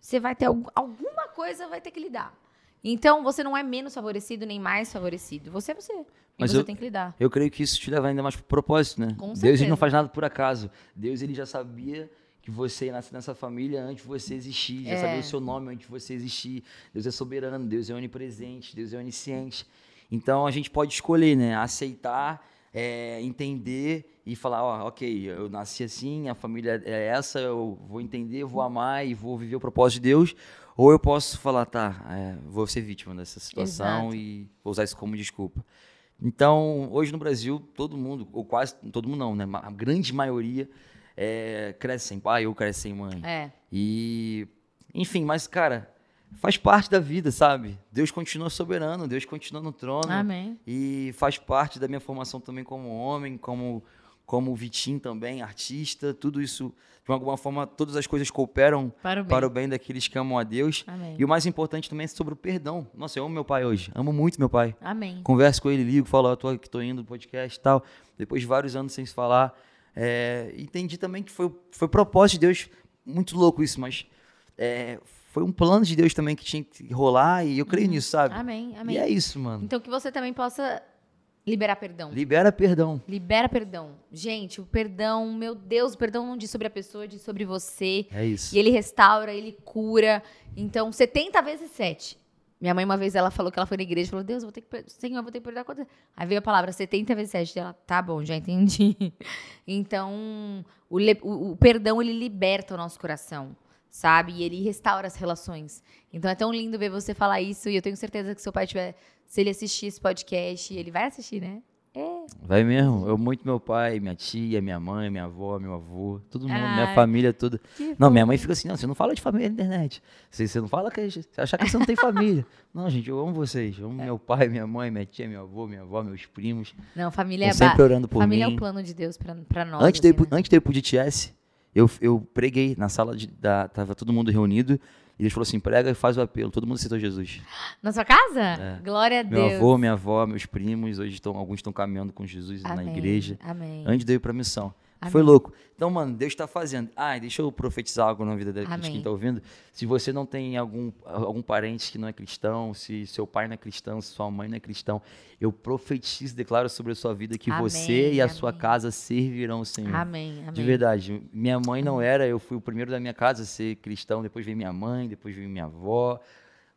você vai ter algu- alguma coisa, vai ter que lidar. Então, você não é menos favorecido nem mais favorecido. Você é você. E Mas você eu- tem que lidar. Eu creio que isso te leva ainda mais pro propósito, né? Com Deus certeza. ele não faz nada por acaso. Deus ele já sabia que você ia nascer nessa família antes de você existir, já É. sabia o seu nome antes de você existir. Deus é soberano, Deus é onipresente, Deus é onisciente. Então a gente pode escolher, né? Aceitar, é, entender e falar, ó, ok, eu nasci assim, a família é essa, eu vou entender, vou amar e vou viver o propósito de Deus. Ou eu posso falar, tá, é, vou ser vítima dessa situação Exato. e vou usar isso como desculpa. Então, hoje no Brasil, todo mundo, ou quase todo mundo não, né? A grande maioria é, cresce sem pai ou cresce sem mãe. É. E, enfim, mas, cara, faz parte da vida, sabe? Deus continua soberano, Deus continua no trono. Amém. E faz parte da minha formação também como homem, como, como Vitim também, artista. Tudo isso, de alguma forma, todas as coisas cooperam Para o bem. para o bem daqueles que amam a Deus. Amém. E o mais importante também é sobre o perdão. Nossa, eu amo meu pai hoje. Amo muito meu pai. Amém. Converso com ele, ligo, falo, tô aqui, tô indo no podcast e tal. Depois de vários anos sem se falar, é, entendi também que foi, foi propósito de Deus, muito louco isso, mas é, foi um plano de Deus também que tinha que rolar e eu creio nisso, sabe? Amém. Amém. E é isso, mano. Então que você também possa liberar perdão. Libera perdão. Libera perdão. Gente, o perdão, meu Deus, o perdão não diz sobre a pessoa, diz sobre você. É isso. E ele restaura, ele cura. Então, 70 vezes 7. Minha mãe, uma vez, ela falou que ela foi na igreja e falou: Deus, eu vou ter que Senhor, eu vou ter que perdoar quantas. Aí veio a palavra 70 vezes 7 dela. Tá bom, já entendi. Então, o, le- o- o perdão, ele liberta o nosso coração, sabe? E ele restaura as relações. Então, é tão lindo ver você falar isso. E eu tenho certeza que seu pai tiver. Se ele assistir esse podcast, ele vai assistir, né? É. Vai mesmo. Eu muito meu pai, minha tia, minha mãe, minha avó, meu avô, todo mundo, minha família toda. Que Não, minha mãe fica assim, não, você não fala de família na internet. Você, você não fala que você achar que você não tem família. Não, gente, eu amo vocês. Eu amo É. meu pai, minha mãe, minha tia, meu avô, minha avó, meus primos. Não, família é sempre orando por Família mim. é o plano de Deus pra, pra nós. Antes de, assim, pro- né? antes de eu ir pro DTS, eu, eu preguei na sala de, da. Tava todo mundo reunido. E eles falaram assim: prega e faz o apelo. Todo mundo aceitou Jesus. Na sua casa? Glória a Meu Deus. avô, minha avó, meus primos, hoje estão, alguns estão caminhando com Jesus na Amém, igreja. Amém. Antes de eu ir pra missão. Foi louco. Então, mano, Deus está fazendo. Ah, deixa eu profetizar algo na vida de Amém. quem está ouvindo. Se você não tem algum, algum parente que não é cristão, se seu pai não é cristão, se sua mãe não é cristão, eu profetizo, declaro sobre a sua vida que Amém, você e a sua amém. casa servirão o Senhor. Amém, amém. De verdade. Minha mãe não era, eu fui o primeiro da minha casa a ser cristão, depois veio minha mãe, depois veio minha avó,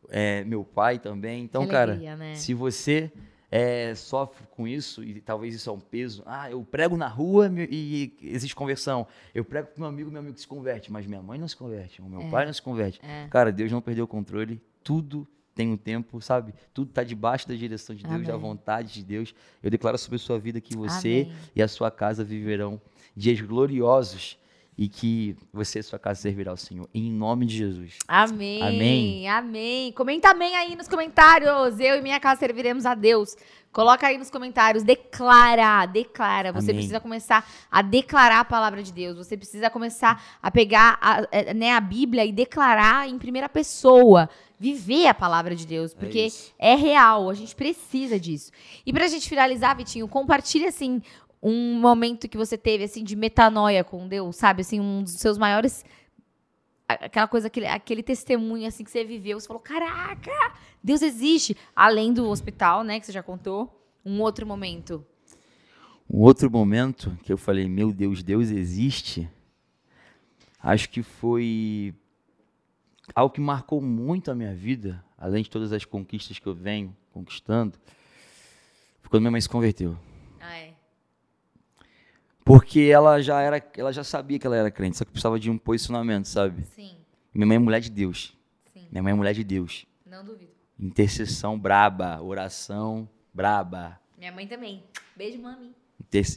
é, meu pai também. Então, Que cara, alegria, né? se você é, sofre com isso, e talvez isso é um peso, ah, eu prego na rua e existe conversão. Eu prego pro meu amigo, meu amigo se converte, mas minha mãe não se converte, o meu É. pai não se converte. É. Cara, Deus não perdeu o controle, tudo tem um tempo, sabe? Tudo tá debaixo da direção de Deus, da Amém. vontade de Deus. Eu declaro sobre a sua vida que você Amém. e a sua casa viverão dias gloriosos e que você e sua casa servirá ao Senhor. Em nome de Jesus. Amém. Amém. Amém. Comenta amém aí nos comentários. Eu e minha casa serviremos a Deus. Coloca aí nos comentários. Declara, declara. Você Amém. precisa começar a declarar a palavra de Deus. Você precisa começar a pegar a, é, né, a Bíblia e declarar em primeira pessoa. Viver a palavra de Deus. Porque isso. é real. A gente precisa disso. E pra gente finalizar, Vitinho, compartilha assim um momento que você teve assim de metanoia com Deus, sabe? Assim, um dos seus maiores aquela coisa, aquele, aquele testemunho assim que você viveu, você falou, caraca, Deus existe. Além do hospital, né, que você já contou, um outro momento. Um outro momento que eu falei, meu Deus, Deus existe, acho que foi algo que marcou muito a minha vida, além de todas as conquistas que eu venho conquistando, foi quando minha mãe se converteu. Porque ela já era, ela já sabia que ela era crente, só que precisava de um posicionamento, sabe? Sim, Minha mãe é mulher de Deus. sim, Minha mãe é mulher de Deus. não duvido. Intercessão braba, oração braba. Minha mãe também. Beijo, mami.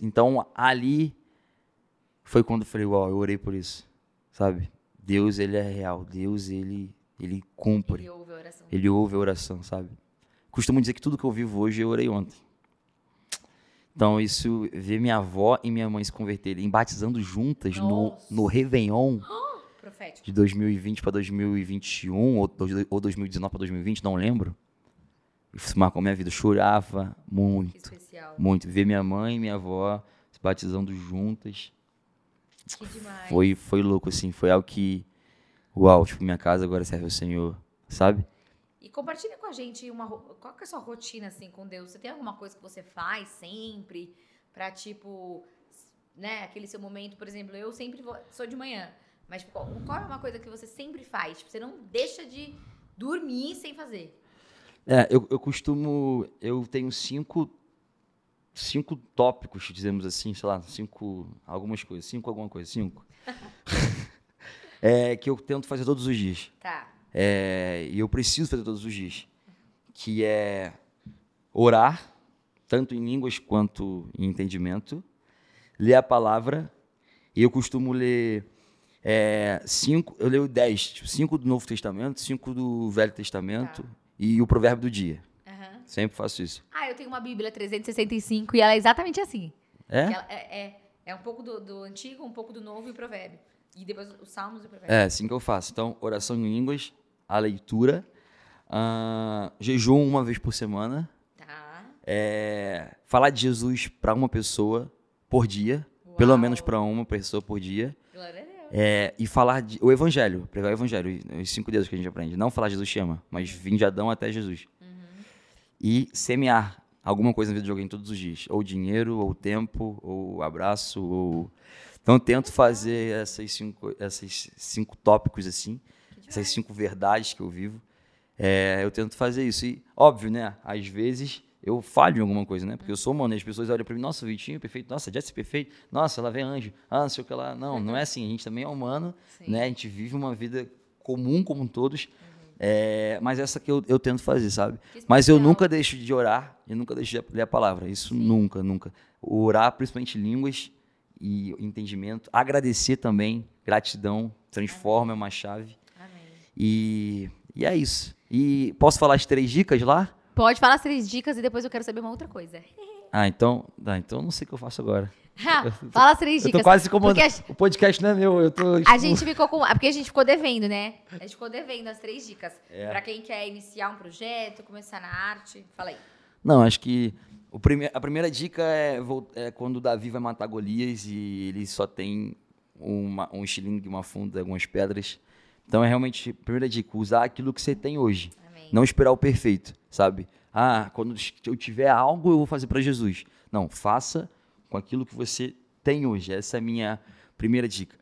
Então, ali foi quando eu falei, uau, eu orei por isso, sabe? Deus, ele é real. Deus, ele, ele cumpre. Ele ouve a oração. Ele ouve a oração, sabe? Costumo dizer que tudo que eu vivo hoje, eu orei ontem. Então, isso, ver minha avó e minha mãe se converterem, batizando juntas no, Nossa. no Réveillon Profético. de 2020 para 2021, ou, ou 2019 para 2020, não lembro. Isso marcou minha vida. Eu chorava Que muito. especial. Muito. Ver minha mãe e minha avó se batizando juntas. Que demais. Foi, foi louco, assim. Foi algo que. Uau, tipo, minha casa agora serve ao Senhor, sabe? E compartilha com a gente uma, qual que é a sua rotina assim com Deus. Você tem alguma coisa que você faz sempre pra tipo, né, aquele seu momento, por exemplo, eu sempre vou, sou de manhã, mas tipo, qual, qual é uma coisa que você sempre faz? Tipo, você não deixa de dormir sem fazer. É, eu, eu costumo. Eu tenho cinco. Cinco tópicos, dizemos assim, sei lá, cinco. Algumas coisas. Cinco, alguma coisa. Cinco. é, que eu tento fazer todos os dias. Tá. É, e eu preciso fazer todos os dias. Que é orar, tanto em línguas quanto em entendimento, ler a palavra, e eu costumo ler é, cinco, eu leio dez, tipo, cinco do Novo Testamento, cinco do Velho Testamento Tá. e o Provérbio do Dia. Aham. Sempre faço isso. Ah, eu tenho uma Bíblia 365 e ela é exatamente assim. É? Ela é, é, é um pouco do, do antigo, um pouco do novo e o provérbio. E depois os salmos e o provérbio. É, assim que eu faço. Então, oração em línguas, a leitura, ah, jejum uma vez por semana, Tá. é, falar de Jesus para uma pessoa por dia, pelo Uau. menos para uma pessoa por dia, Glória a Deus. é, e falar de, o evangelho, pregar o evangelho, os cinco dedos que a gente aprende. Não falar Jesus chama, mas vim de Adão até Jesus. E semear alguma coisa na vida de alguém todos os dias, ou dinheiro, ou tempo, ou abraço, ou então eu tento fazer essas cinco, esses cinco tópicos assim, essas cinco verdades que eu vivo. É, eu tento fazer isso. E, óbvio, né? Às vezes eu falho em alguma coisa, né? Porque eu sou humano, e as pessoas olham pra mim, nossa, Vitinho é perfeito, nossa, Jess é perfeito, nossa, ela vem anjo, ah, não sei o que lá. Não, não é assim, a gente também é humano, Sim. né? A gente vive uma vida comum como todos. É, mas essa que eu, eu tento fazer, sabe? Mas eu nunca deixo de orar e nunca deixo de ler a palavra. Isso nunca, nunca. Orar, principalmente línguas e entendimento. Agradecer também, gratidão, transforma, é uma chave. Amém. E, e é isso. E posso falar as três dicas lá? Pode falar as três dicas e depois eu quero saber uma outra coisa. Ah, então, ah, então eu não sei o que eu faço agora. Fala as três Eu dicas. tô quase comandando. A- O podcast não é meu, eu tô. A tipo, gente ficou com. é Porque a gente ficou devendo, né? A gente ficou devendo as três dicas. É. Pra quem quer iniciar um projeto, começar na arte. Fala aí. Não, acho que prime a primeira dica é, é quando Davi vai matar Golias e ele só tem uma, um estilingue, uma funda, algumas pedras. Então é realmente, primeira dica, usar aquilo que você tem hoje. Amém. Não esperar o perfeito, sabe? Ah, quando eu tiver algo, eu vou fazer para Jesus. Não, faça com aquilo que você tem hoje. Essa é a minha primeira dica.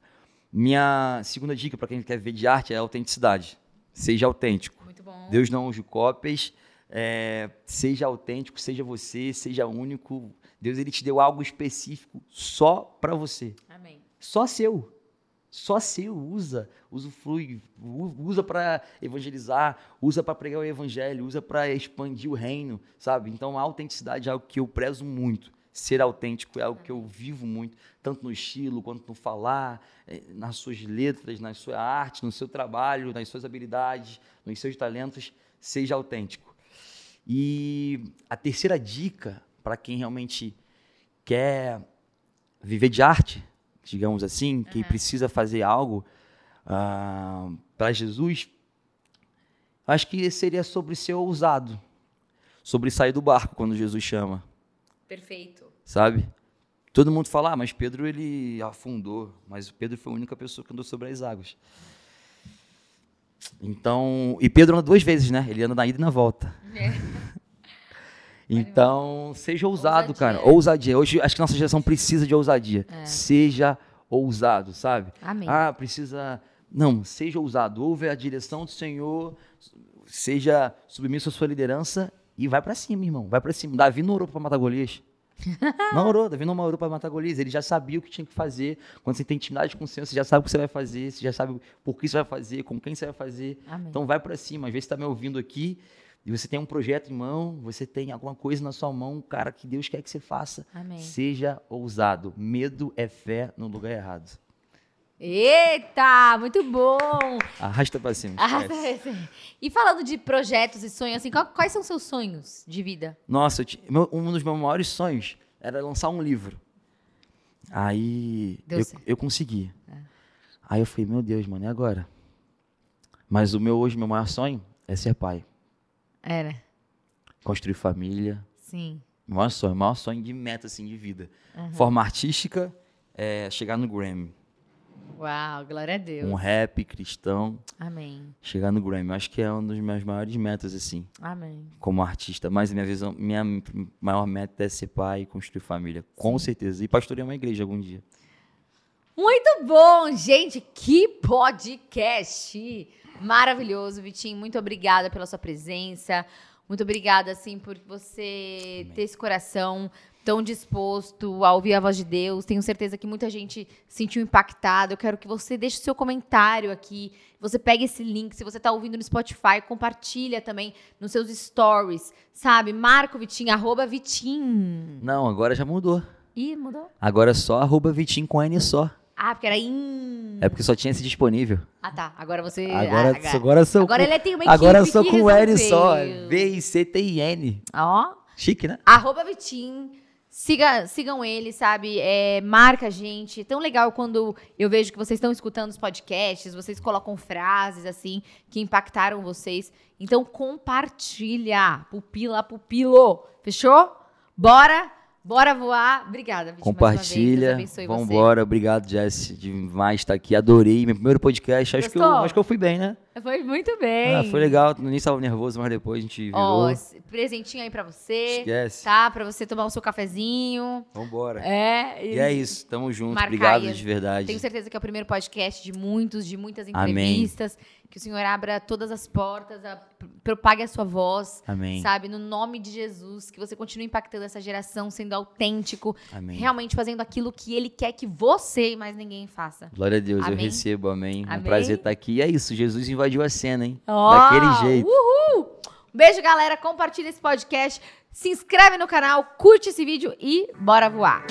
Minha segunda dica para quem quer ver de arte é a autenticidade. Seja autêntico. Deus não usa cópias. É, seja autêntico, seja você, seja único. Deus ele te deu algo específico só para você. Amém. Só seu. Só seu. Usa. Usufrui. Usa para evangelizar. Usa para pregar o evangelho. Usa para expandir o reino. Sabe? Então a autenticidade é algo que eu prezo muito. Ser autêntico é algo que eu vivo muito, tanto no estilo quanto no falar, eh, nas suas letras, na sua arte, no seu trabalho, nas suas habilidades, nos seus talentos. Seja autêntico. E a terceira dica para quem realmente quer viver de arte, digamos assim, que precisa fazer algo para Jesus, acho que seria sobre ser ousado, sobre sair do barco quando Jesus chama, Perfeito. sabe? Todo mundo fala, ah, mas Pedro ele afundou, mas Pedro foi a única pessoa que andou sobre as águas. Então, e Pedro anda duas vezes, né? Ele anda na ida e na volta. É. Então, seja ousado, Ousadia. cara. Ousadia. Hoje, acho que nossa geração precisa de ousadia. É. Seja ousado, sabe? Amém. Ah, precisa. Não, seja ousado. Ouve a direção do Senhor, seja submisso à sua liderança e vai pra cima, irmão. Vai pra cima. Davi não orou pra matar Golias. Orou, Davi não orou pra matar Golias. Ele já sabia o que tinha que fazer. Quando você tem intimidade com o Senhor, você já sabe o que você vai fazer, você já sabe por que você vai fazer, com quem você vai fazer. Amém. Então vai pra cima. Às vezes você tá me ouvindo aqui e você tem um projeto em mão, você tem alguma coisa na sua mão, cara, que Deus quer que você faça. Amém. Seja ousado. Medo é fé no lugar errado. Eita, muito bom. Arrasta pra cima. Ah, esquece. e falando de projetos e sonhos, assim, quais são seus sonhos de vida? Nossa, meu- um dos meus maiores sonhos era lançar um livro. Aí eu, eu consegui. Aí eu falei, meu Deus, mano, e agora? Mas o meu hoje, meu maior sonho é ser pai. Era. Construir família. Sim. Maior sonho, maior sonho de meta, assim, de vida. Forma artística, é chegar no Grammy. Uau, glória a Deus. Um rap cristão, Amém. chegar no Grammy. Eu acho que é uma das minhas maiores metas, assim. Amém. como artista, mas minha visão, minha maior meta é ser pai e construir família, com certeza. E pastorear uma igreja algum dia. Muito bom, gente. Que podcast maravilhoso, Vitinho. Muito obrigada pela sua presença. Muito obrigada, assim, por você ter esse coração tão disposto a ouvir a voz de Deus. Tenho certeza que muita gente se sentiu impactada. Eu quero que você deixe o seu comentário aqui. Você pegue esse link. Se você está ouvindo no Spotify, compartilha também nos seus stories. Sabe? Marca o Vitinho, arroba Vitinho. Não, agora já mudou. Ih, mudou? Agora é só arroba Vitinho com N só. Ah, porque era in... É porque só tinha esse disponível. Ah, tá. Agora você. Agora, ah, agora sou Agora com, ele tem uma equipe Agora eu sou com N só. V-I-C-T-I-N. Ó. Chique, né? Arroba Vitim. Siga, sigam ele, sabe? É, marca a gente. Tão legal quando eu vejo que vocês estão escutando os podcasts, vocês colocam frases assim que impactaram vocês. Então compartilha. Pupila, pupilo. Fechou? Bora? Bora voar. Obrigada, vez. Compartilha. Você. Vambora. Obrigado, Jess. Demais estar aqui. Adorei. Meu primeiro podcast. Acho que, eu, acho que eu fui bem, né? Foi muito bem. Ah, foi legal. No início tava nervoso, mas depois a gente virou. Ó, esse presentinho aí pra você. Esquece. Tá? Pra você tomar o seu cafezinho. Vambora. É. E é isso. Tamo junto. Marca Obrigado de verdade. Tenho certeza que é o primeiro podcast de muitos, de muitas Amém. Que o Senhor abra todas as portas, a- propague a sua voz. Amém. Sabe? No nome de Jesus. Que você continue impactando essa geração, sendo autêntico. Amém. Realmente fazendo aquilo que Ele quer que você e mais ninguém faça. Glória a Deus, eu Amém. recebo, amém. Um Amém. prazer estar aqui. E é isso, Jesus invadiu a cena, hein? Ó, Daquele jeito. Uhul! Um beijo, galera. Compartilha esse podcast. Se inscreve no canal, curte esse vídeo e bora voar.